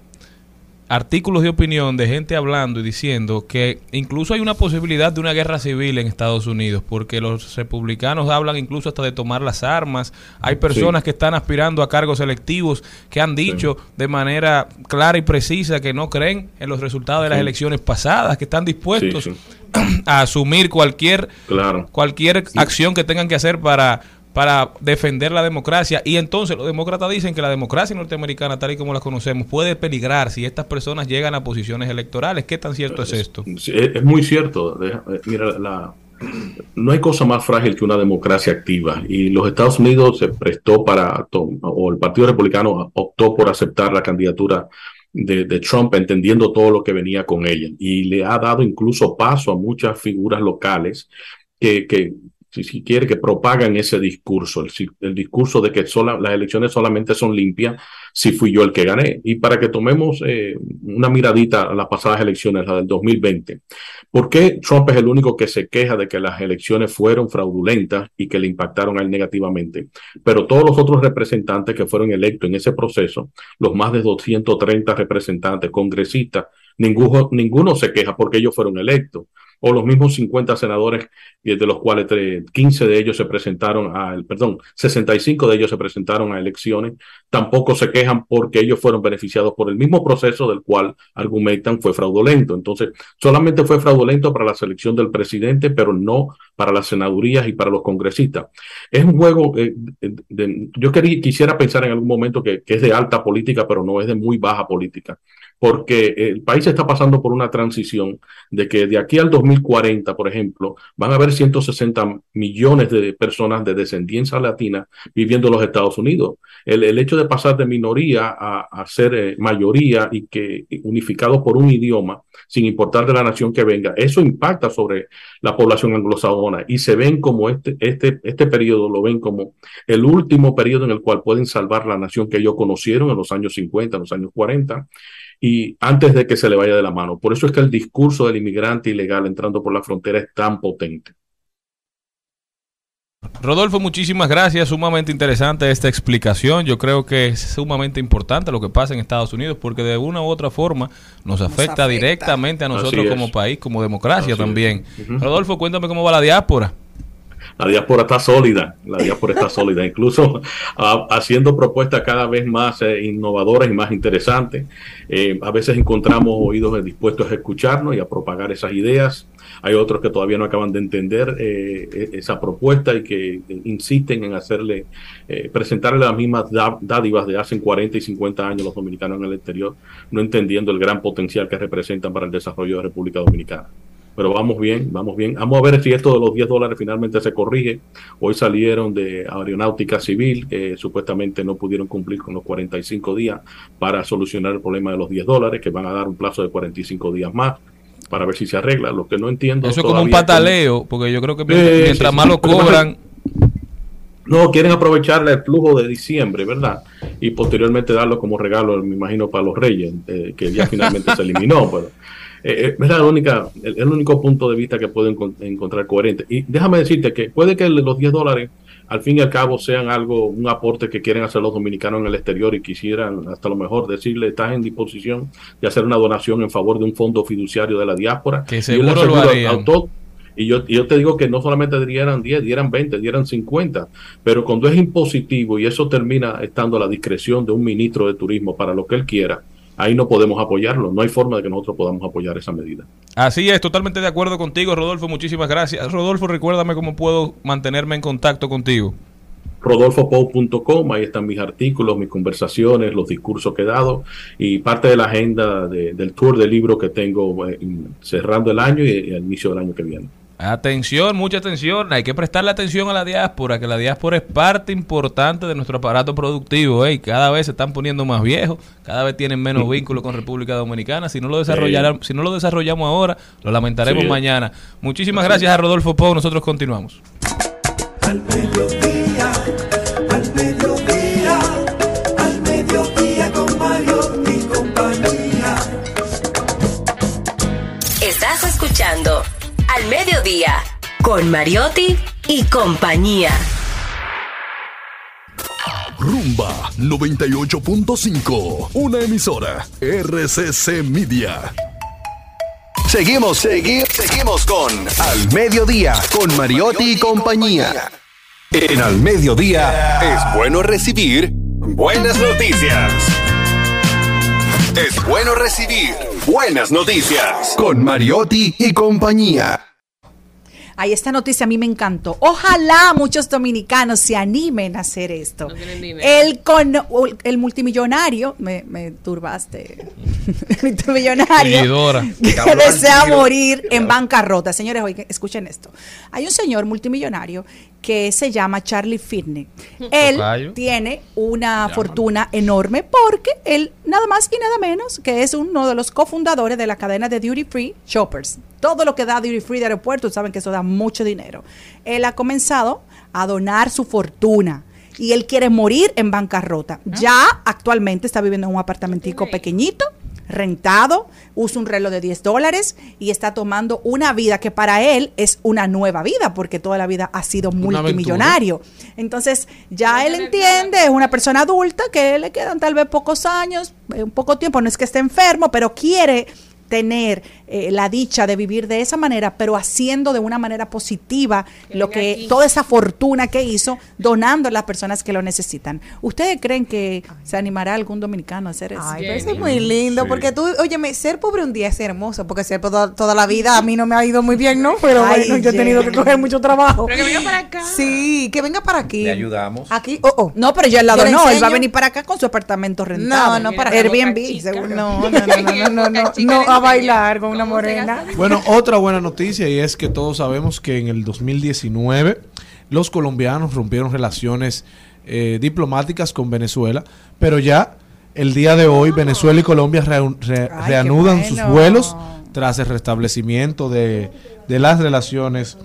artículos de opinión de gente hablando y diciendo que incluso hay una posibilidad de una guerra civil en Estados Unidos, porque los republicanos hablan incluso hasta de tomar las armas. Hay personas Sí. que están aspirando a cargos electivos que han dicho de manera clara y precisa que no creen en los resultados de las Sí. elecciones pasadas, que están dispuestos a asumir cualquier Claro. cualquier acción que tengan que hacer para para defender la democracia y entonces los demócratas dicen que la democracia norteamericana tal y como la conocemos puede peligrar si estas personas llegan a posiciones electorales. ¿Qué tan cierto es esto? Es, es muy cierto. Eh, Mira, la, no hay cosa más frágil que una democracia activa. Y los Estados Unidos se prestó para, o el Partido Republicano optó por aceptar la candidatura de, de Trump, entendiendo todo lo que venía con ella. Y le ha dado incluso paso a muchas figuras locales que, que si, si quiere, que propagan ese discurso, el, discurso de que las elecciones solamente son limpias si fui yo el que gané. Y para que tomemos eh, una miradita a las pasadas elecciones, la del 2020, ¿por qué Trump es el único que se queja de que las elecciones fueron fraudulentas y que le impactaron a él negativamente? Pero todos los otros representantes que fueron electos en ese proceso, los más de 230 representantes, congresistas, ninguno, ninguno se queja porque ellos fueron electos. O los mismos 50 senadores, y de los cuales tre- 15 de ellos se presentaron a, perdón, 65 de ellos se presentaron a elecciones, tampoco se quejan porque ellos fueron beneficiados por el mismo proceso del cual argumentan fue fraudulento. Entonces, solamente fue fraudulento para la selección del presidente, pero no para las senadurías y para los congresistas. Es un juego, eh, yo quisiera pensar en algún momento que es de alta política, pero no es de muy baja política, porque el país está pasando por una transición de que de aquí al 2040, por ejemplo, van a haber 160 millones de personas de descendencia latina viviendo en los Estados Unidos. El, el hecho de pasar de minoría a, a ser eh, mayoría y que unificados por un idioma, sin importar de la nación que venga, eso impacta sobre la población anglosajona y se ven como este, este, este periodo, lo ven como el último periodo en el cual pueden salvar la nación que ellos conocieron en los años 50, en los años 40 y antes de que se le vaya de la mano. Por eso es que el discurso del inmigrante ilegal entrando por la frontera es tan potente. Rodolfo, muchísimas gracias. Sumamente interesante esta explicación. Yo creo que es sumamente importante lo que pasa en Estados Unidos porque de una u otra forma nos afecta, afecta. directamente a nosotros como país, como democracia Así también. Rodolfo, cuéntame cómo va la diáspora. La diáspora está sólida, la diáspora está sólida, incluso ah, haciendo propuestas cada vez más eh, innovadoras y más interesantes. Eh, a veces encontramos oídos dispuestos a escucharnos y a propagar esas ideas. Hay otros que todavía no acaban de entender eh, e- esa propuesta y que insisten en hacerle, presentarle las mismas dádivas de hace 40 y 50 años los dominicanos en el exterior, no entendiendo el gran potencial que representan para el desarrollo de República Dominicana pero vamos bien, vamos bien. Vamos a ver si esto de los 10 dólares finalmente se corrige. Hoy salieron de Aeronáutica Civil, que supuestamente no pudieron cumplir con los 45 días para solucionar el problema de los 10 dólares, que van a dar un plazo de 45 días más para ver si se arregla. Lo que no entiendo Eso es como un pataleo, porque yo creo que mientras, sí, mientras sí. más lo cobran, No, quieren aprovechar el flujo de diciembre, ¿verdad? Y posteriormente darlo como regalo, me imagino, para los reyes, eh, que ya finalmente se eliminó. Pero, eh, eh, es la única, el, el único punto de vista que puedo encon- encontrar coherente. Y déjame decirte que puede que los 10 dólares, al fin y al cabo, sean algo, un aporte que quieren hacer los dominicanos en el exterior y quisieran, hasta lo mejor, decirle, estás en disposición de hacer una donación en favor de un fondo fiduciario de la diáspora. Que Y seguro lo aseguro a- harían. y yo, y yo te digo que no solamente dieran 10, dieran 20, dieran 50, pero cuando es impositivo y eso termina estando a la discreción de un ministro de turismo para lo que él quiera, ahí no podemos apoyarlo. No hay forma de que nosotros podamos apoyar esa medida. así es, totalmente de acuerdo contigo, Rodolfo. Muchísimas gracias. Rodolfo, recuérdame cómo puedo mantenerme en contacto contigo. rodolfopou.com, ahí están mis artículos, mis conversaciones, los discursos que he dado y parte de la agenda de- del tour de libro que tengo eh, cerrando el año y, y al inicio del año que viene. Atención, mucha atención. Hay que prestarle atención a la diáspora, que la diáspora es parte importante de nuestro aparato productivo. ¿eh? Y Cada vez se están poniendo más viejos, cada vez tienen menos vínculos con República Dominicana. Si no lo si no lo desarrollamos ahora, lo lamentaremos Sí. mañana. Muchísimas gracias a Rodolfo Pou. Nosotros continuamos. Al mediodía, al mediodía, Al Mediodía con Mariotti y compañía. Rumba 98.5. Una emisora. RCC Media. Seguimos, seguimos, seguimos con Al Mediodía, con Mariotti y compañía. En Al Mediodía es bueno recibir buenas noticias. Es bueno recibir buenas noticias con Mariotti y compañía. Ay, esta noticia a mí me encantó. Ojalá muchos dominicanos se animen a hacer esto. El, con, el multimillonario, me, me turbaste, el multimillonario que desea morir en bancarrota. Señores, oigan, escuchen esto. Hay un señor multimillonario que se llama Charlie Finney. Él Tocayo. tiene una fortuna enorme porque él nada más y nada menos que es uno de los cofundadores de la cadena de Duty Free Shoppers. Todo lo que da Duty Free de aeropuertos, saben que eso da mucho dinero. Él ha comenzado a donar su fortuna y él quiere morir en bancarrota. Ya actualmente está viviendo en un apartamentico pequeñito, rentado, usa un reloj de 10 dólares y está tomando una vida que para él es una nueva vida porque toda la vida ha sido multimillonario. Entonces ya él entiende, es una persona adulta que le quedan tal vez pocos años, eh, un poco tiempo, no es que esté enfermo, pero quiere tener eh, la dicha de vivir de esa manera, pero haciendo de una manera positiva lo que toda esa fortuna que hizo, donando a las personas que lo necesitan. ¿Ustedes creen que se animará algún dominicano a hacer eso? Ay, pero eso es muy lindo, porque tú, óyeme, ser pobre un día es hermoso, porque ser toda la vida a mí no me ha ido muy bien, ¿no? Pero Ay, bueno, yo he tenido que coger mucho trabajo. Pero que venga para acá. Sí, que venga para aquí. Le ayudamos. Aquí, oh, oh. No, pero yo al lado Yo no, él va a venir para acá con su apartamento rentado. No, no, para Airbnb, seguro. No, no, no, no, no, no, no, a bailar con una morena. Bueno, otra buena noticia y es que todos sabemos que en el 2019 los colombianos rompieron relaciones eh, diplomáticas con Venezuela, pero ya el día de hoy Venezuela y Colombia re- Ay, reanudan sus vuelos tras el restablecimiento de, de las relaciones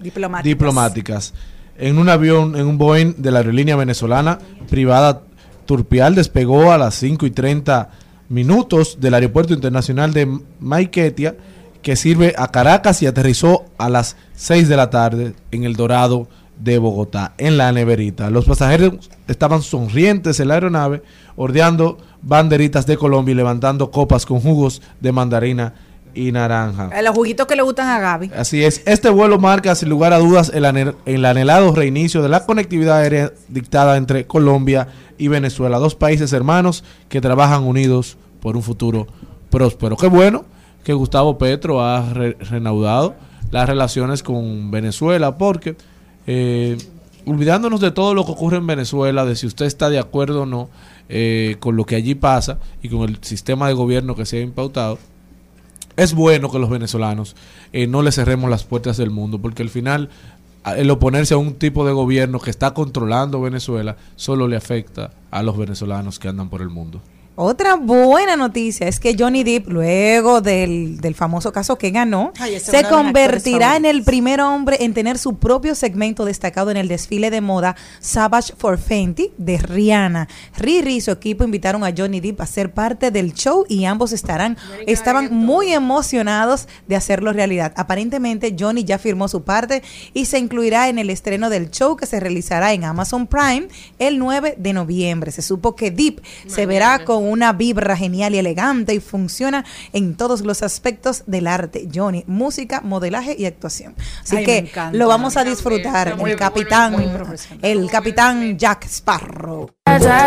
Diplomáticas. diplomáticas. En un avión, en un Boeing de la aerolínea venezolana privada Turpial despegó a las 5 y 30 minutos del aeropuerto internacional de Maiquetia, que sirve a Caracas y aterrizó a las 6 de la tarde en el Dorado de Bogotá, en la neverita. Los pasajeros estaban sonrientes en la aeronave, ordeando banderitas de Colombia y levantando copas con jugos de mandarina y naranja. Los juguitos que le gustan a Gaby. Así es, este vuelo marca sin lugar a dudas el, el anhelado reinicio de la conectividad aérea dictada entre Colombia y Venezuela, dos países hermanos que trabajan unidos por un futuro próspero. Qué bueno que Gustavo Petro ha re- reanudado las relaciones con Venezuela, porque eh, olvidándonos de todo lo que ocurre en Venezuela, de si usted está de acuerdo o no eh, con lo que allí pasa y con el sistema de gobierno que se ha impautado, es bueno que los venezolanos eh, no le cerremos las puertas del mundo, porque al final el oponerse a un tipo de gobierno que está controlando Venezuela solo le afecta a los venezolanos que andan por el mundo. Otra buena noticia es que Johnny Depp, luego del, del famoso caso que ganó, Ay, se convertirá en el primer hombre en tener su propio segmento destacado en el desfile de moda Savage for Fenty de Rihanna. Riri y su equipo invitaron a Johnny Depp a ser parte del show y ambos estarán estaban muy emocionados de hacerlo realidad. Aparentemente Johnny ya firmó su parte y se incluirá en el estreno del show que se realizará en Amazon Prime el 9 de noviembre. Se supo que Deep se verá con una vibra genial y elegante y funciona en todos los aspectos del arte. Johnny, música, modelaje y actuación. Así Ay, que lo vamos a disfrutar. Muy- El capitán, el capitán Jack Sparrow.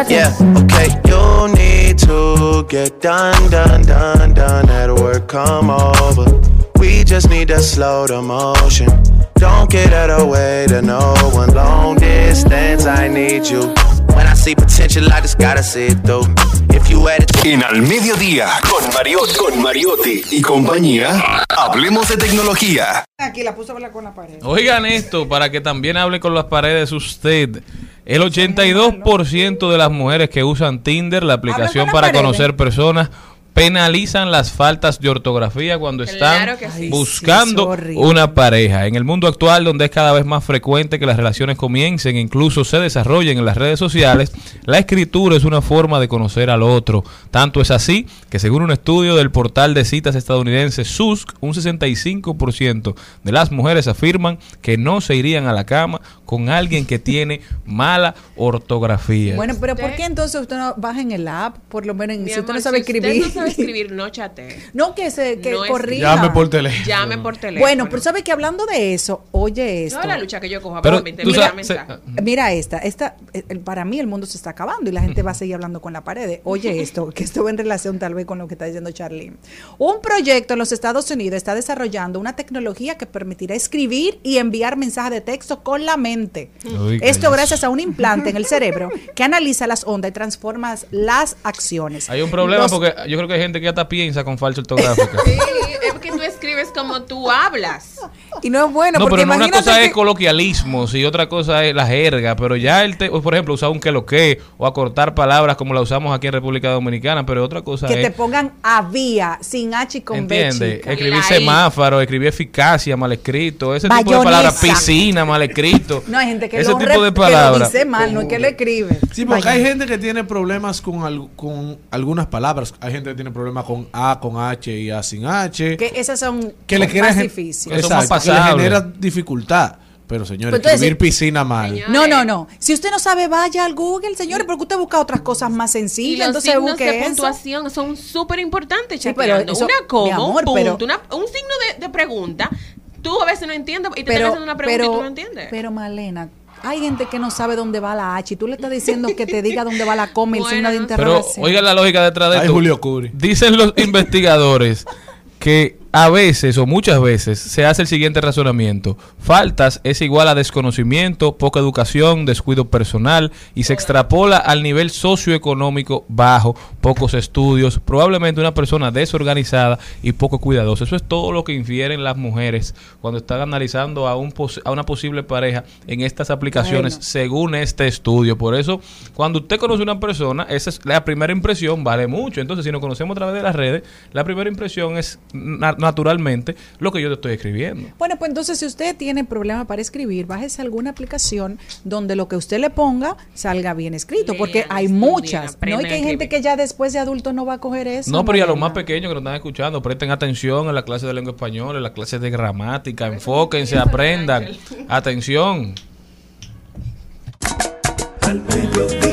Yeah, okay. You need to get done, done, done, done at work. Come over. We just need to slow the motion. Don't get out of way to no one. Long distance, I need you. When I see potential, I just gotta see it through. En Al Mediodía, con, Mariot, con Mariotti y compañía, hablemos de tecnología. Aquí la puso a hablar con la pared. Oigan esto para que también hable con las paredes usted. El 82% de las mujeres que usan Tinder, la aplicación para conocer personas, penalizan las faltas de ortografía cuando están Claro sí. buscando Sí, una pareja. En el mundo actual, donde es cada vez más frecuente que las relaciones comiencen e incluso se desarrollen en las redes sociales, la escritura es una forma de conocer al otro. Tanto es así que según un estudio del portal de citas estadounidense SUSC, un 65% de las mujeres afirman que no se irían a la cama con alguien que tiene mala ortografía. Bueno, pero ¿por qué entonces usted no baja en el app? Por lo menos, Mi si usted amor, no sabe si usted escribir. Sabe escribir, no chatee. No, que se que No es- corrija. Llame por teléfono. Llame por teléfono. Bueno, pero sabe que hablando de eso, oye esto. No la lucha que yo cojo, Pero mira, sabes- se- mensaje. Mira esta, esta eh, eh, para mí el mundo se está acabando y la gente va a seguir hablando con la pared. Oye esto, que esto va en relación tal vez con lo que está diciendo Charlene. Un proyecto en los Estados Unidos está desarrollando una tecnología que permitirá escribir y enviar mensajes de texto con la mente. Uy, Esto gracias a un implante en el cerebro que analiza las ondas y transforma las acciones. Hay un problema Los- porque yo creo que hay gente que hasta piensa con falsa ortográfica. Sí, que tú escribes como tú hablas. Y no es bueno, No, porque pero no una cosa que- es coloquialismos y otra cosa es la jerga, pero ya el te, por ejemplo usar un que lo que o acortar palabras como la usamos aquí en República Dominicana, pero otra cosa que es te pongan había sin H y con B. ¿Entiende? chica. Escribir semáforo, escribir eficacia mal escrito, ese tipo de palabras, piscina mal escrito. No hay gente que ese lo, tipo de que lo palabras. dice mal, no es que lo escribe. Sí, porque hay gente que tiene problemas con, al- con algunas palabras. Hay gente que tiene problemas con A, con H y A sin H. Que esas son que le más difíciles. Eso es más Exacto, que le genera dificultad. Pero señores, Pues entonces- escribir piscina mal. No, no, no. Si usted no sabe, vaya al Google, señores, porque usted busca otras cosas más Y sencillas, los entonces signos busque de eso. puntuación son súper importantes, Sí, pero eso- Una coma, amor, un pero- punto, una- un signo de, de pregunta. Tú a veces no entiendes y te pero, haciendo una pregunta y pero, tú no entiendes. pero Malena, hay gente que no sabe dónde va la H y tú le estás diciendo que te diga dónde va la coma y el signo de Pero interrogación. oigan la lógica detrás de Ay, esto. Julio Curi. Dicen los investigadores que a veces o muchas veces se hace el siguiente razonamiento. Faltas es igual a desconocimiento, poca educación, descuido personal y se extrapola al nivel socioeconómico bajo, pocos estudios, probablemente una persona desorganizada y poco cuidadosa. Eso es todo lo que infieren las mujeres cuando están analizando a, un pos- a una posible pareja en estas aplicaciones Bueno. según este estudio. Por eso, cuando usted conoce a una persona, esa es la primera impresión, vale mucho. Entonces, si nos conocemos a través de las redes, la primera impresión es naturalmente lo que yo te estoy escribiendo. Bueno, pues entonces si usted tiene problema para escribir, bájese alguna aplicación donde lo que usted le ponga salga bien escrito, porque hay muchas. No hay que hay gente que ya después de adulto no va a coger eso. No, pero y a los más pequeños que nos están escuchando, presten atención en la clase de lengua española, en la clase de gramática, enfóquense, aprendan. Atención. Al mediodía,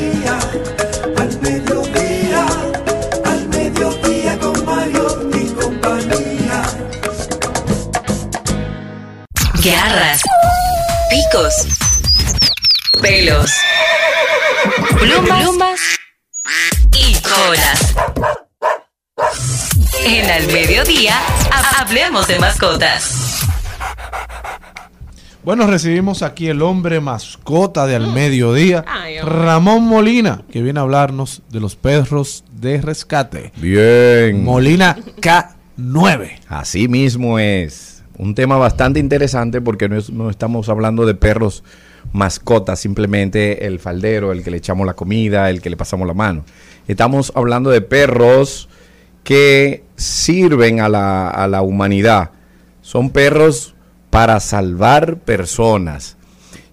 Garras, picos, pelos, plumas, plumas y colas. En Al Mediodía, ha- hablemos de mascotas. Bueno, recibimos aquí el hombre mascota de al mediodía. Ramón Molina, que viene a hablarnos de los perros de rescate. Bien. Molina K9. Así mismo es. Un tema bastante interesante porque no, es- no estamos hablando de perros mascotas, simplemente el faldero, el que le echamos la comida, el que le pasamos la mano. Estamos hablando de perros que sirven a la, a la humanidad. Son perros para salvar personas.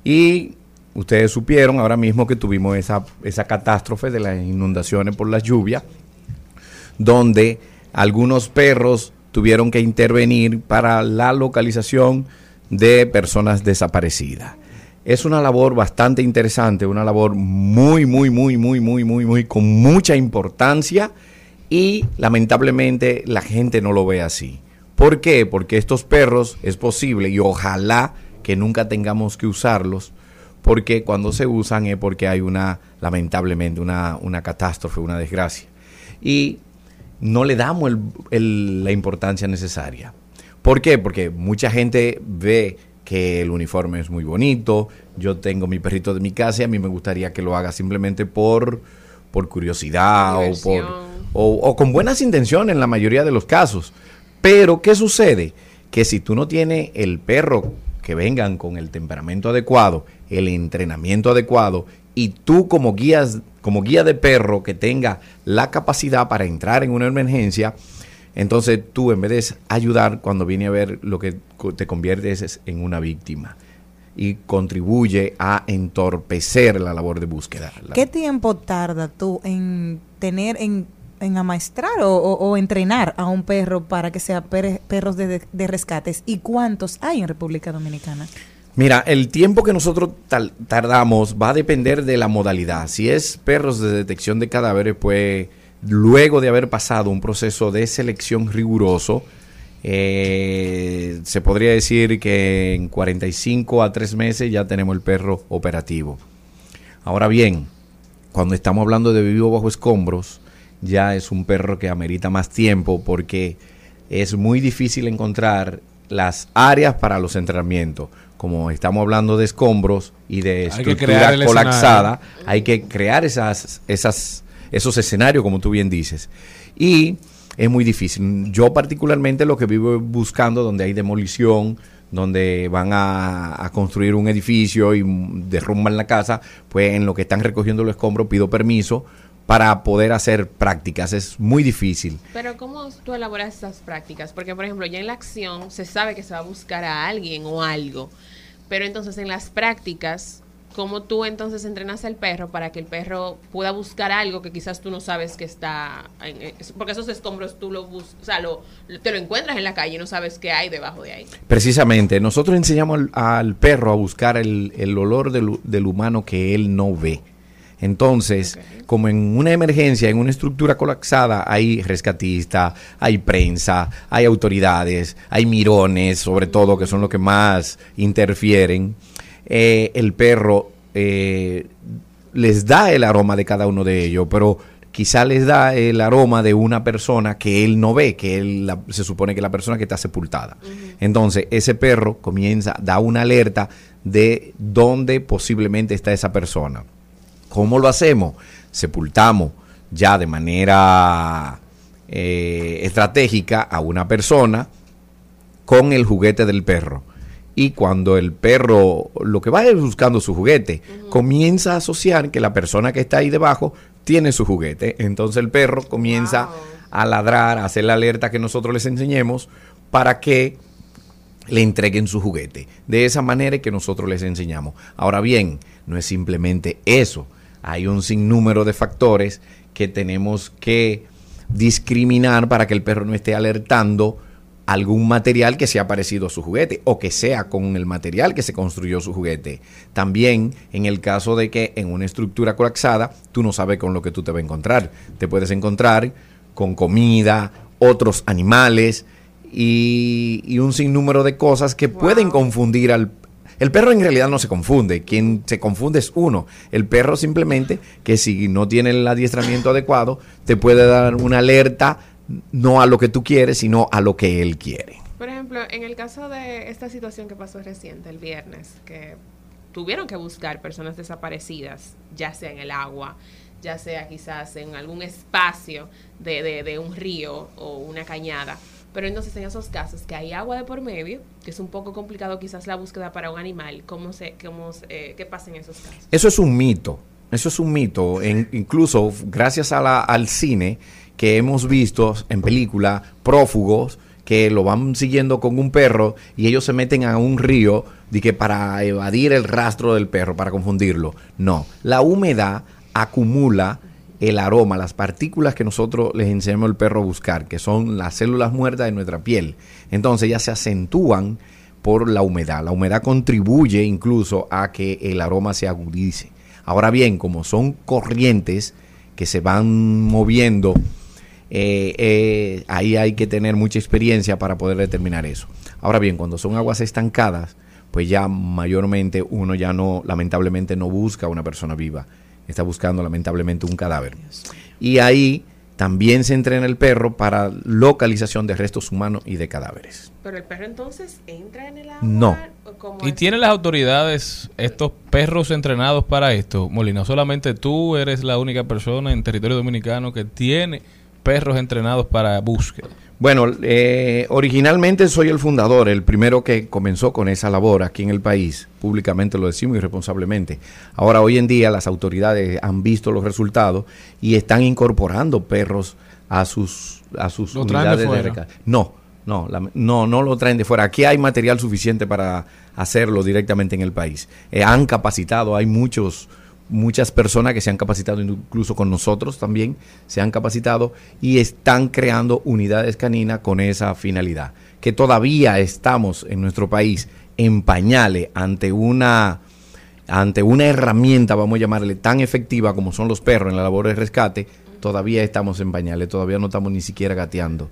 Y ustedes supieron ahora mismo que tuvimos esa, esa catástrofe de las inundaciones por las lluvias donde algunos perros tuvieron que intervenir para la localización de personas desaparecidas. Es una labor bastante interesante, una labor muy, muy, muy, muy, muy, muy, muy, con mucha importancia y lamentablemente la gente no lo ve así. ¿Por qué? Porque estos perros es posible y ojalá que nunca tengamos que usarlos porque cuando se usan es porque hay una, lamentablemente, una, una catástrofe, una desgracia. Y no le damos el- el- la importancia necesaria. ¿Por qué? Porque mucha gente ve que el uniforme es muy bonito, yo tengo mi perrito de mi casa y a mí me gustaría que lo haga simplemente por, por curiosidad o, por, o, o con buenas intenciones en la mayoría de los casos. Pero, ¿qué sucede? Que si tú no tienes el perro que vengan con el temperamento adecuado, el entrenamiento adecuado, y tú como guías, como guía de perro que tenga la capacidad para entrar en una emergencia, entonces tú en vez de ayudar cuando viene a ver lo que te conviertes es en una víctima y contribuye a entorpecer la labor de búsqueda. ¿Qué tiempo tarda tú en tener, en, en amaestrar o, o- o entrenar a un perro para que sea per- perros de, de rescates? ¿Y cuántos hay en República Dominicana? Mira, el tiempo que nosotros tardamos va a depender de la modalidad. Si es perros de detección de cadáveres, pues luego de haber pasado un proceso de selección riguroso, eh, se podría decir que en 45 a 3 meses ya tenemos el perro operativo. Ahora bien, cuando estamos hablando de vivo bajo escombros, ya es un perro que amerita más tiempo porque es muy difícil encontrar las áreas para los entrenamientos. Como estamos hablando de escombros y de Hay estructura colapsada, hay que crear esas, esas, esos escenarios, como tú bien dices. Y es muy difícil. Yo particularmente lo que vivo buscando donde hay demolición, donde van a, a construir un edificio y derrumban la casa, pues en lo que están recogiendo los escombros pido permiso para poder hacer prácticas. Es muy difícil. Pero ¿cómo tú elaboras esas prácticas? Porque, por ejemplo, ya en la acción se sabe que se va a buscar a alguien o algo. Pero entonces en las prácticas, cómo tú entonces entrenas al perro para que el perro pueda buscar algo que quizás tú no sabes que está en, en- porque esos escombros tú lo bus, o sea, lo, te lo encuentras en la calle y no sabes qué hay debajo de ahí. Precisamente, nosotros enseñamos al, al perro a buscar el, el olor del humano que él no ve. Entonces, como en una emergencia, en una estructura colapsada, hay rescatistas, hay prensa, hay autoridades, hay mirones, sobre todo, que son los que más interfieren. Eh, el perro eh, les da el aroma de cada uno de ellos, pero quizá les da el aroma de una persona que él no ve, que él la- se supone que es la persona que está sepultada. Entonces, ese perro comienza, da una alerta de dónde posiblemente está esa persona. ¿Cómo lo hacemos? Sepultamos ya de manera eh, estratégica a una persona con el juguete del perro. Y cuando el perro lo que va es buscando su juguete, comienza a asociar que la persona que está ahí debajo tiene su juguete. Entonces el perro comienza a ladrar, a hacer la alerta que nosotros les enseñemos para que le entreguen su juguete. De esa manera que nosotros les enseñamos. Ahora bien, no es simplemente eso. Hay un sinnúmero de factores que tenemos que discriminar para que el perro no esté alertando algún material que sea parecido a su juguete o que sea con el material que se construyó su juguete. También en el caso de que en una estructura colapsada tú no sabes con lo que tú te vas a encontrar. Te puedes encontrar con comida, otros animales y, y un sinnúmero de cosas que pueden confundir al... El perro en realidad no se confunde, quien se confunde es uno. El perro simplemente que si no tiene el adiestramiento adecuado te puede dar una alerta no a lo que tú quieres, sino a lo que él quiere. Por ejemplo, en el caso de esta situación que pasó reciente, el viernes, que tuvieron que buscar personas desaparecidas, ya sea en el agua, ya sea quizás en algún espacio de, de- de un río o una cañada. Pero entonces en esos casos que hay agua de por medio, que es un poco complicado quizás la búsqueda para un animal, ¿cómo se, cómo eh, ¿qué pasa en esos casos? Eso es un mito. Eso es un mito. Incluso gracias a la- al cine que hemos visto en películas prófugos que lo van siguiendo con un perro y ellos se meten a un río de que para evadir el rastro del perro, para confundirlo. No, la humedad acumula el aroma, las partículas que nosotros les enseñamos al perro a buscar, que son las células muertas de nuestra piel. Entonces ellas se acentúan por la humedad. La humedad contribuye incluso a que el aroma se agudice. Ahora bien, como son corrientes que se van moviendo, eh, eh, ahí hay que tener mucha experiencia para poder determinar eso. Ahora bien, cuando son aguas estancadas, pues ya mayormente uno ya no, lamentablemente no busca a una persona viva, está buscando lamentablemente un cadáver. Y ahí también se entrena el perro para localización de restos humanos y de cadáveres. Pero el perro entonces entra en el agua. No. ¿O cómo ¿Y es? tienen las autoridades estos perros entrenados para esto? Molina, solamente tú eres la única persona en territorio dominicano que tiene perros entrenados para búsqueda. Bueno, eh, originalmente soy el fundador, el primero que comenzó con esa labor aquí en el país, públicamente lo decimos y responsablemente. Ahora, hoy en día las autoridades han visto los resultados y están incorporando perros a sus, a sus ¿Lo traen de unidades de, fuera? rescate. No, no, la- no, no lo traen de fuera. Aquí hay material suficiente para hacerlo directamente en el país. Eh, han capacitado, hay muchos muchas personas que se han capacitado incluso con nosotros también se han capacitado y están creando unidades caninas con esa finalidad que todavía estamos en nuestro país en pañales ante una ante una herramienta vamos a llamarle tan efectiva como son los perros en la labor de rescate todavía estamos en pañales todavía no estamos ni siquiera gateando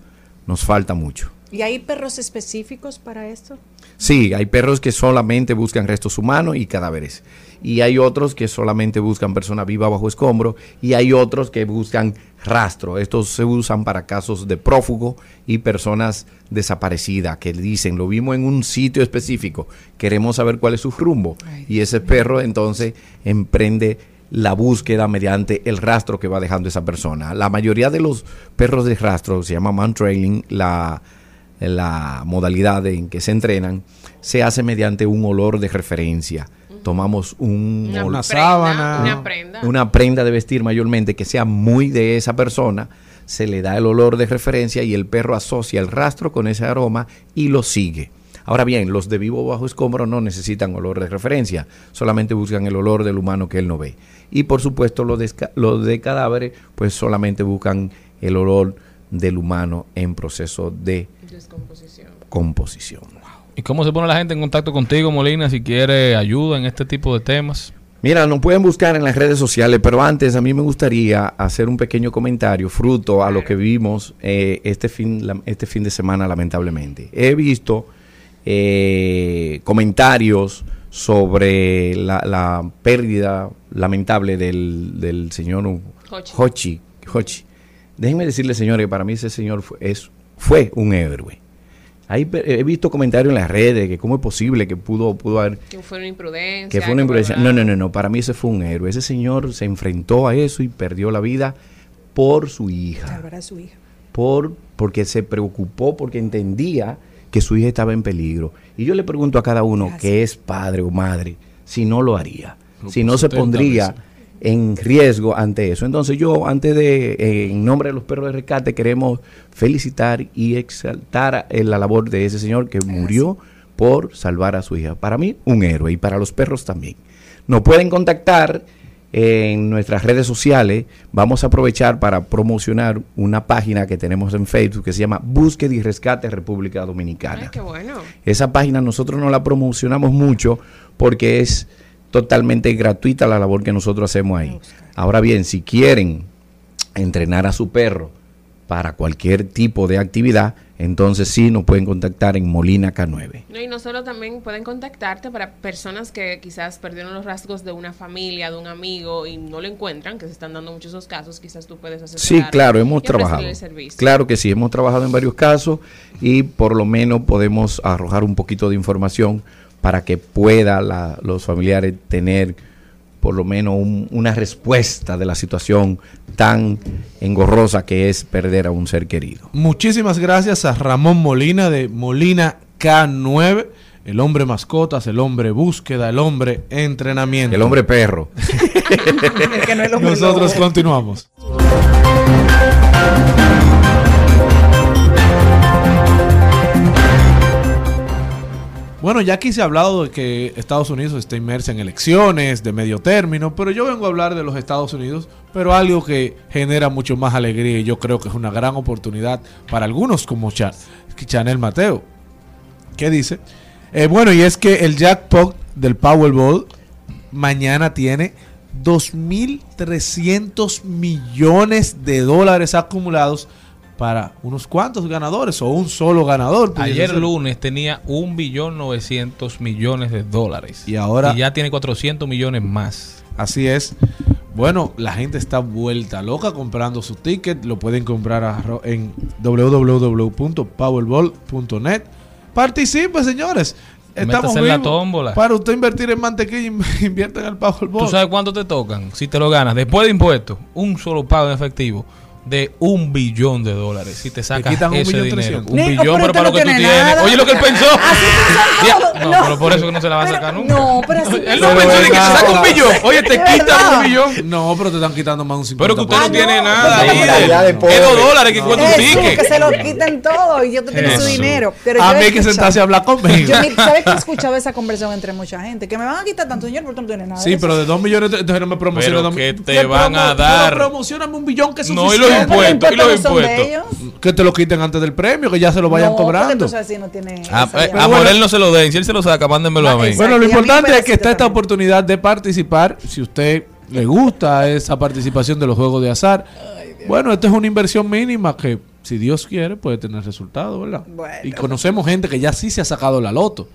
nos falta mucho ¿Y hay perros específicos para esto? Sí, hay perros que solamente buscan restos humanos y cadáveres. Y hay otros que solamente buscan personas vivas bajo escombro. Y hay otros que buscan rastro. Estos se usan para casos de prófugo y personas desaparecidas que dicen, lo vimos en un sitio específico, queremos saber cuál es su rumbo. Y ese perro entonces emprende la búsqueda mediante el rastro que va dejando esa persona. La mayoría de los perros de rastro se llama man trailing, la la modalidad en que se entrenan, se hace mediante un olor de referencia. Tomamos un Una ol- prenda, sábana. una prenda. una prenda de vestir mayormente que sea muy de esa persona, se le da el olor de referencia y el perro asocia el rastro con ese aroma y lo sigue. Ahora bien, los de vivo bajo escombro no necesitan olor de referencia, solamente buscan el olor del humano que él no ve. Y por supuesto los de, los de cadáveres pues solamente buscan el olor del humano en proceso de Descomposición. composición. ¿Y cómo se pone la gente en contacto contigo, Molina, si quiere ayuda en este tipo de temas? Mira, nos pueden buscar en las redes sociales, pero antes a mí me gustaría hacer un pequeño comentario fruto a lo que vimos eh, este, fin, la- este fin de semana, lamentablemente. He visto eh, comentarios sobre la, la pérdida lamentable del, del señor Hochi. Hochi. Hochi. Déjenme decirle, señores, que para mí ese señor fue, es, fue un héroe. Ahí pe- he visto comentarios en las redes que cómo es posible que pudo, pudo haber Que fue una imprudencia. que fue una imprudencia. No, no, no, no. Para mí ese fue un héroe. Ese señor se enfrentó a eso y perdió la vida por su hija. Salvar a su hija. Por, porque se preocupó, porque entendía que su hija estaba en peligro. Y yo le pregunto a cada uno que es padre o madre, si no lo haría, Lo si no se 70 pondría veces. En riesgo ante eso. Entonces yo, antes de, eh, en nombre de los perros de rescate, queremos felicitar y exaltar eh, la labor de ese señor que murió por salvar a su hija. Para mí, un héroe y para los perros también. Nos pueden contactar en nuestras redes sociales. Vamos a aprovechar para promocionar una página que tenemos en Facebook que se llama Búsqueda y Rescate República Dominicana. Ay, qué bueno. Esa página nosotros no la promocionamos mucho porque es totalmente gratuita la labor que nosotros hacemos ahí. Ahora bien, si quieren entrenar a su perro para cualquier tipo de actividad, entonces sí nos pueden contactar en Molina K9. No, y no solo también pueden contactarte para personas que quizás perdieron los rasgos de una familia, de un amigo y no lo encuentran, que se están dando muchos esos casos, quizás tú puedes hacer Sí, claro, hemos trabajado. Claro que sí, hemos trabajado en varios casos y por lo menos podemos arrojar un poquito de información para que pueda la- los familiares tener por lo menos un- una respuesta de la situación tan engorrosa que es perder a un ser querido. Muchísimas gracias a Ramón Molina de Molina K9, el hombre mascotas, el hombre búsqueda, el hombre entrenamiento. El hombre perro. Nosotros continuamos. Bueno, ya aquí se ha hablado de que Estados Unidos está inmersa en elecciones de medio término, pero yo vengo a hablar de los Estados Unidos, pero algo que genera mucho más alegría y yo creo que es una gran oportunidad para algunos como Cha- Chanel Mateo. ¿Qué dice? Eh, bueno, y es que el jackpot del Powerball mañana tiene 2.300 millones de dólares acumulados para unos cuantos ganadores o un solo ganador. Ayer ser. lunes tenía 1.900.000 millones de dólares. Y ahora- Y ya tiene 400 millones más. Así es. Bueno, la gente está vuelta loca comprando su ticket. Lo pueden comprar a en www.powerball.net. Participe, señores. Estamos en la tómbola. Para usted invertir en mantequilla, invierte en el Powerball. ¿Tú sabes cuánto te tocan? Si te lo ganas, después de impuestos, un solo pago en efectivo de un billón de dólares. Si te sacas quitan un ese millón dinero. Un billón, pero para lo que tú tiene tienes. nada. Oye, lo que él pensó. No, No. pero por eso que no se la va a sacar nunca. No, pero así Él no Pero pensó ni que se verdad. saca un billón. Oye, te quitan un billón. No, pero te están quitando más un 50%. Pero que usted no Ah, tiene no, nada ahí. Es dos dólares que cuesta un Eso, ticket. que se lo quiten todo y yo te tengo su dinero. Pero a mí que sentarse a hablar conmigo. ¿Sabes que he escuchado esa conversación entre mucha gente? Que me van a quitar tanto dinero, tú no tienes nada. Sí, pero de 2 millones, entonces no me promociona Pero dos que te van a dar. pero promocioname un billón que es suficiente. Los impuestos. ¿Y los no son de impuestos? ellos. Que te lo quiten antes del premio, que ya se lo vayan No, cobrando. si no tiene A, esa eh, a Morel no se lo den. Si él se lo saca, mándenmelo a mí. Exacto. Bueno, lo importante es que está esta oportunidad de participar. Si usted le gusta esa participación de los juegos de azar, bueno, esta es una inversión mínima que, si Dios quiere, puede tener resultados, ¿verdad? Bueno. Y conocemos gente que ya sí se ha sacado la loto.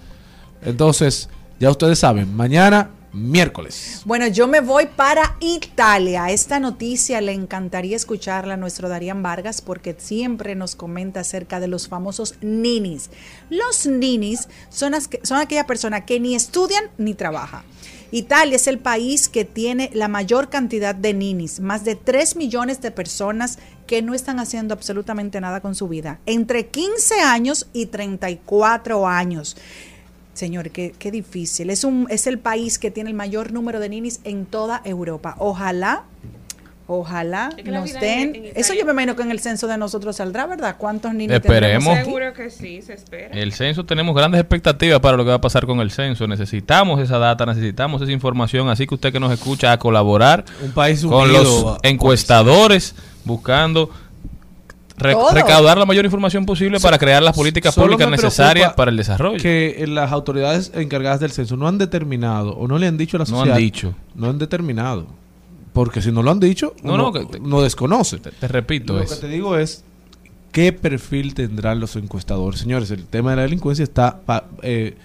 Entonces, ya ustedes saben, mañana, miércoles. Bueno, yo me voy para Italia. Esta noticia le encantaría escucharla a nuestro Darían Vargas porque siempre nos comenta acerca de los famosos ninis. Los ninis son, son aquella persona que ni estudian ni trabaja. Italia es el país que tiene la mayor cantidad de ninis, más de 3 millones de personas que no están haciendo absolutamente nada con su vida, entre 15 años y 34 años. Señor, qué, qué difícil. Es, un, es el país que tiene el mayor número de ninis en toda Europa. Ojalá, Ojalá que nos den. en- en Eso yo me imagino que en el censo de nosotros saldrá, ¿verdad? ¿Cuántos niños Esperemos. Seguro que sí, se espera. El censo tenemos grandes expectativas para lo que va a pasar con el censo. Necesitamos esa data, necesitamos esa información. Así que usted que nos escucha a colaborar Un país con unido, los encuestadores buscando re- Todo. recaudar la mayor información posible para crear las políticas públicas necesarias para el desarrollo. Que eh, las autoridades encargadas del censo no han determinado o no le han dicho a la No han sociedad. dicho. No han determinado. Porque si no lo han dicho, No, uno no, que te- no desconoce. Te repito Lo que te digo es qué perfil tendrán los encuestadores. Señores, el tema de la delincuencia está pa- eh,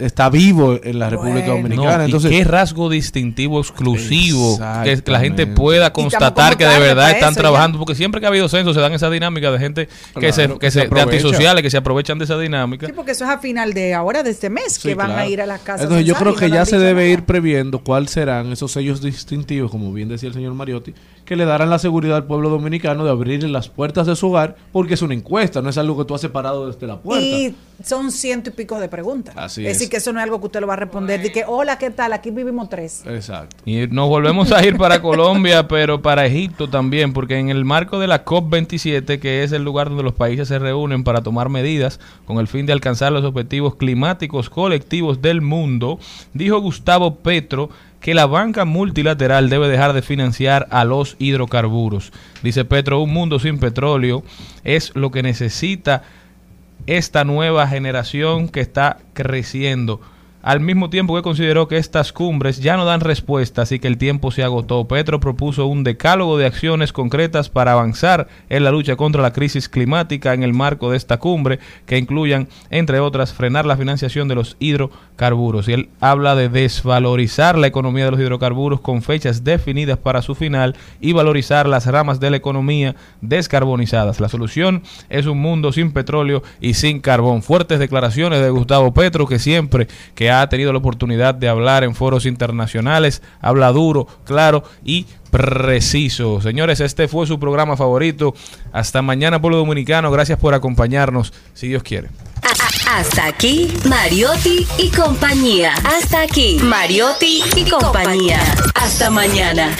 está vivo en la República No, Dominicana. ¿y Entonces, qué rasgo distintivo exclusivo que, que la gente pueda constatar que de verdad para están eso ya. trabajando porque siempre que ha habido censo se dan esa dinámica de gente que Claro, se que se se de antisociales que se aprovechan de esa dinámica Sí, porque eso es a final de ahora, de este mes, Sí, que van a ir a las casas. Entonces yo creo que no ya se debe nada. ir previendo cuáles serán esos sellos distintivos, como bien decía el señor Mariotti, que le darán la seguridad al pueblo dominicano de abrirle las puertas de su hogar, porque es una encuesta, no es algo que tú has separado desde la puerta. Y son ciento y pico de preguntas. Así es es. decir, que eso no es algo que usted lo va a responder. De que, hola, ¿qué tal? Aquí vivimos tres. Exacto. Y nos volvemos a ir para Colombia, pero para Egipto también, porque en el marco de la COP27, que es el lugar donde los países se reúnen para tomar medidas con el fin de alcanzar los objetivos climáticos colectivos del mundo, dijo Gustavo Petro que la banca multilateral debe dejar de financiar a los hidrocarburos. Dice Petro, un mundo sin petróleo es lo que necesita esta nueva generación que está creciendo. Al mismo tiempo que consideró que estas cumbres ya no dan respuestas y que el tiempo se agotó, Petro propuso un decálogo de acciones concretas para avanzar en la lucha contra la crisis climática en el marco de esta cumbre, que incluyan, entre otras, frenar la financiación de los hidrocarburos. Y él habla de desvalorizar la economía de los hidrocarburos con fechas definidas para su final y valorizar las ramas de la economía descarbonizadas. La solución es un mundo sin petróleo y sin carbón. Fuertes declaraciones de Gustavo Petro, que siempre ha tenido la oportunidad de hablar en foros internacionales, habla duro, claro y preciso. Señores, este fue su programa favorito. Hasta mañana, pueblo dominicano. Gracias por acompañarnos, si Dios quiere. Hasta aquí, Mariotti y compañía. Hasta aquí, Mariotti y compañía. Hasta mañana.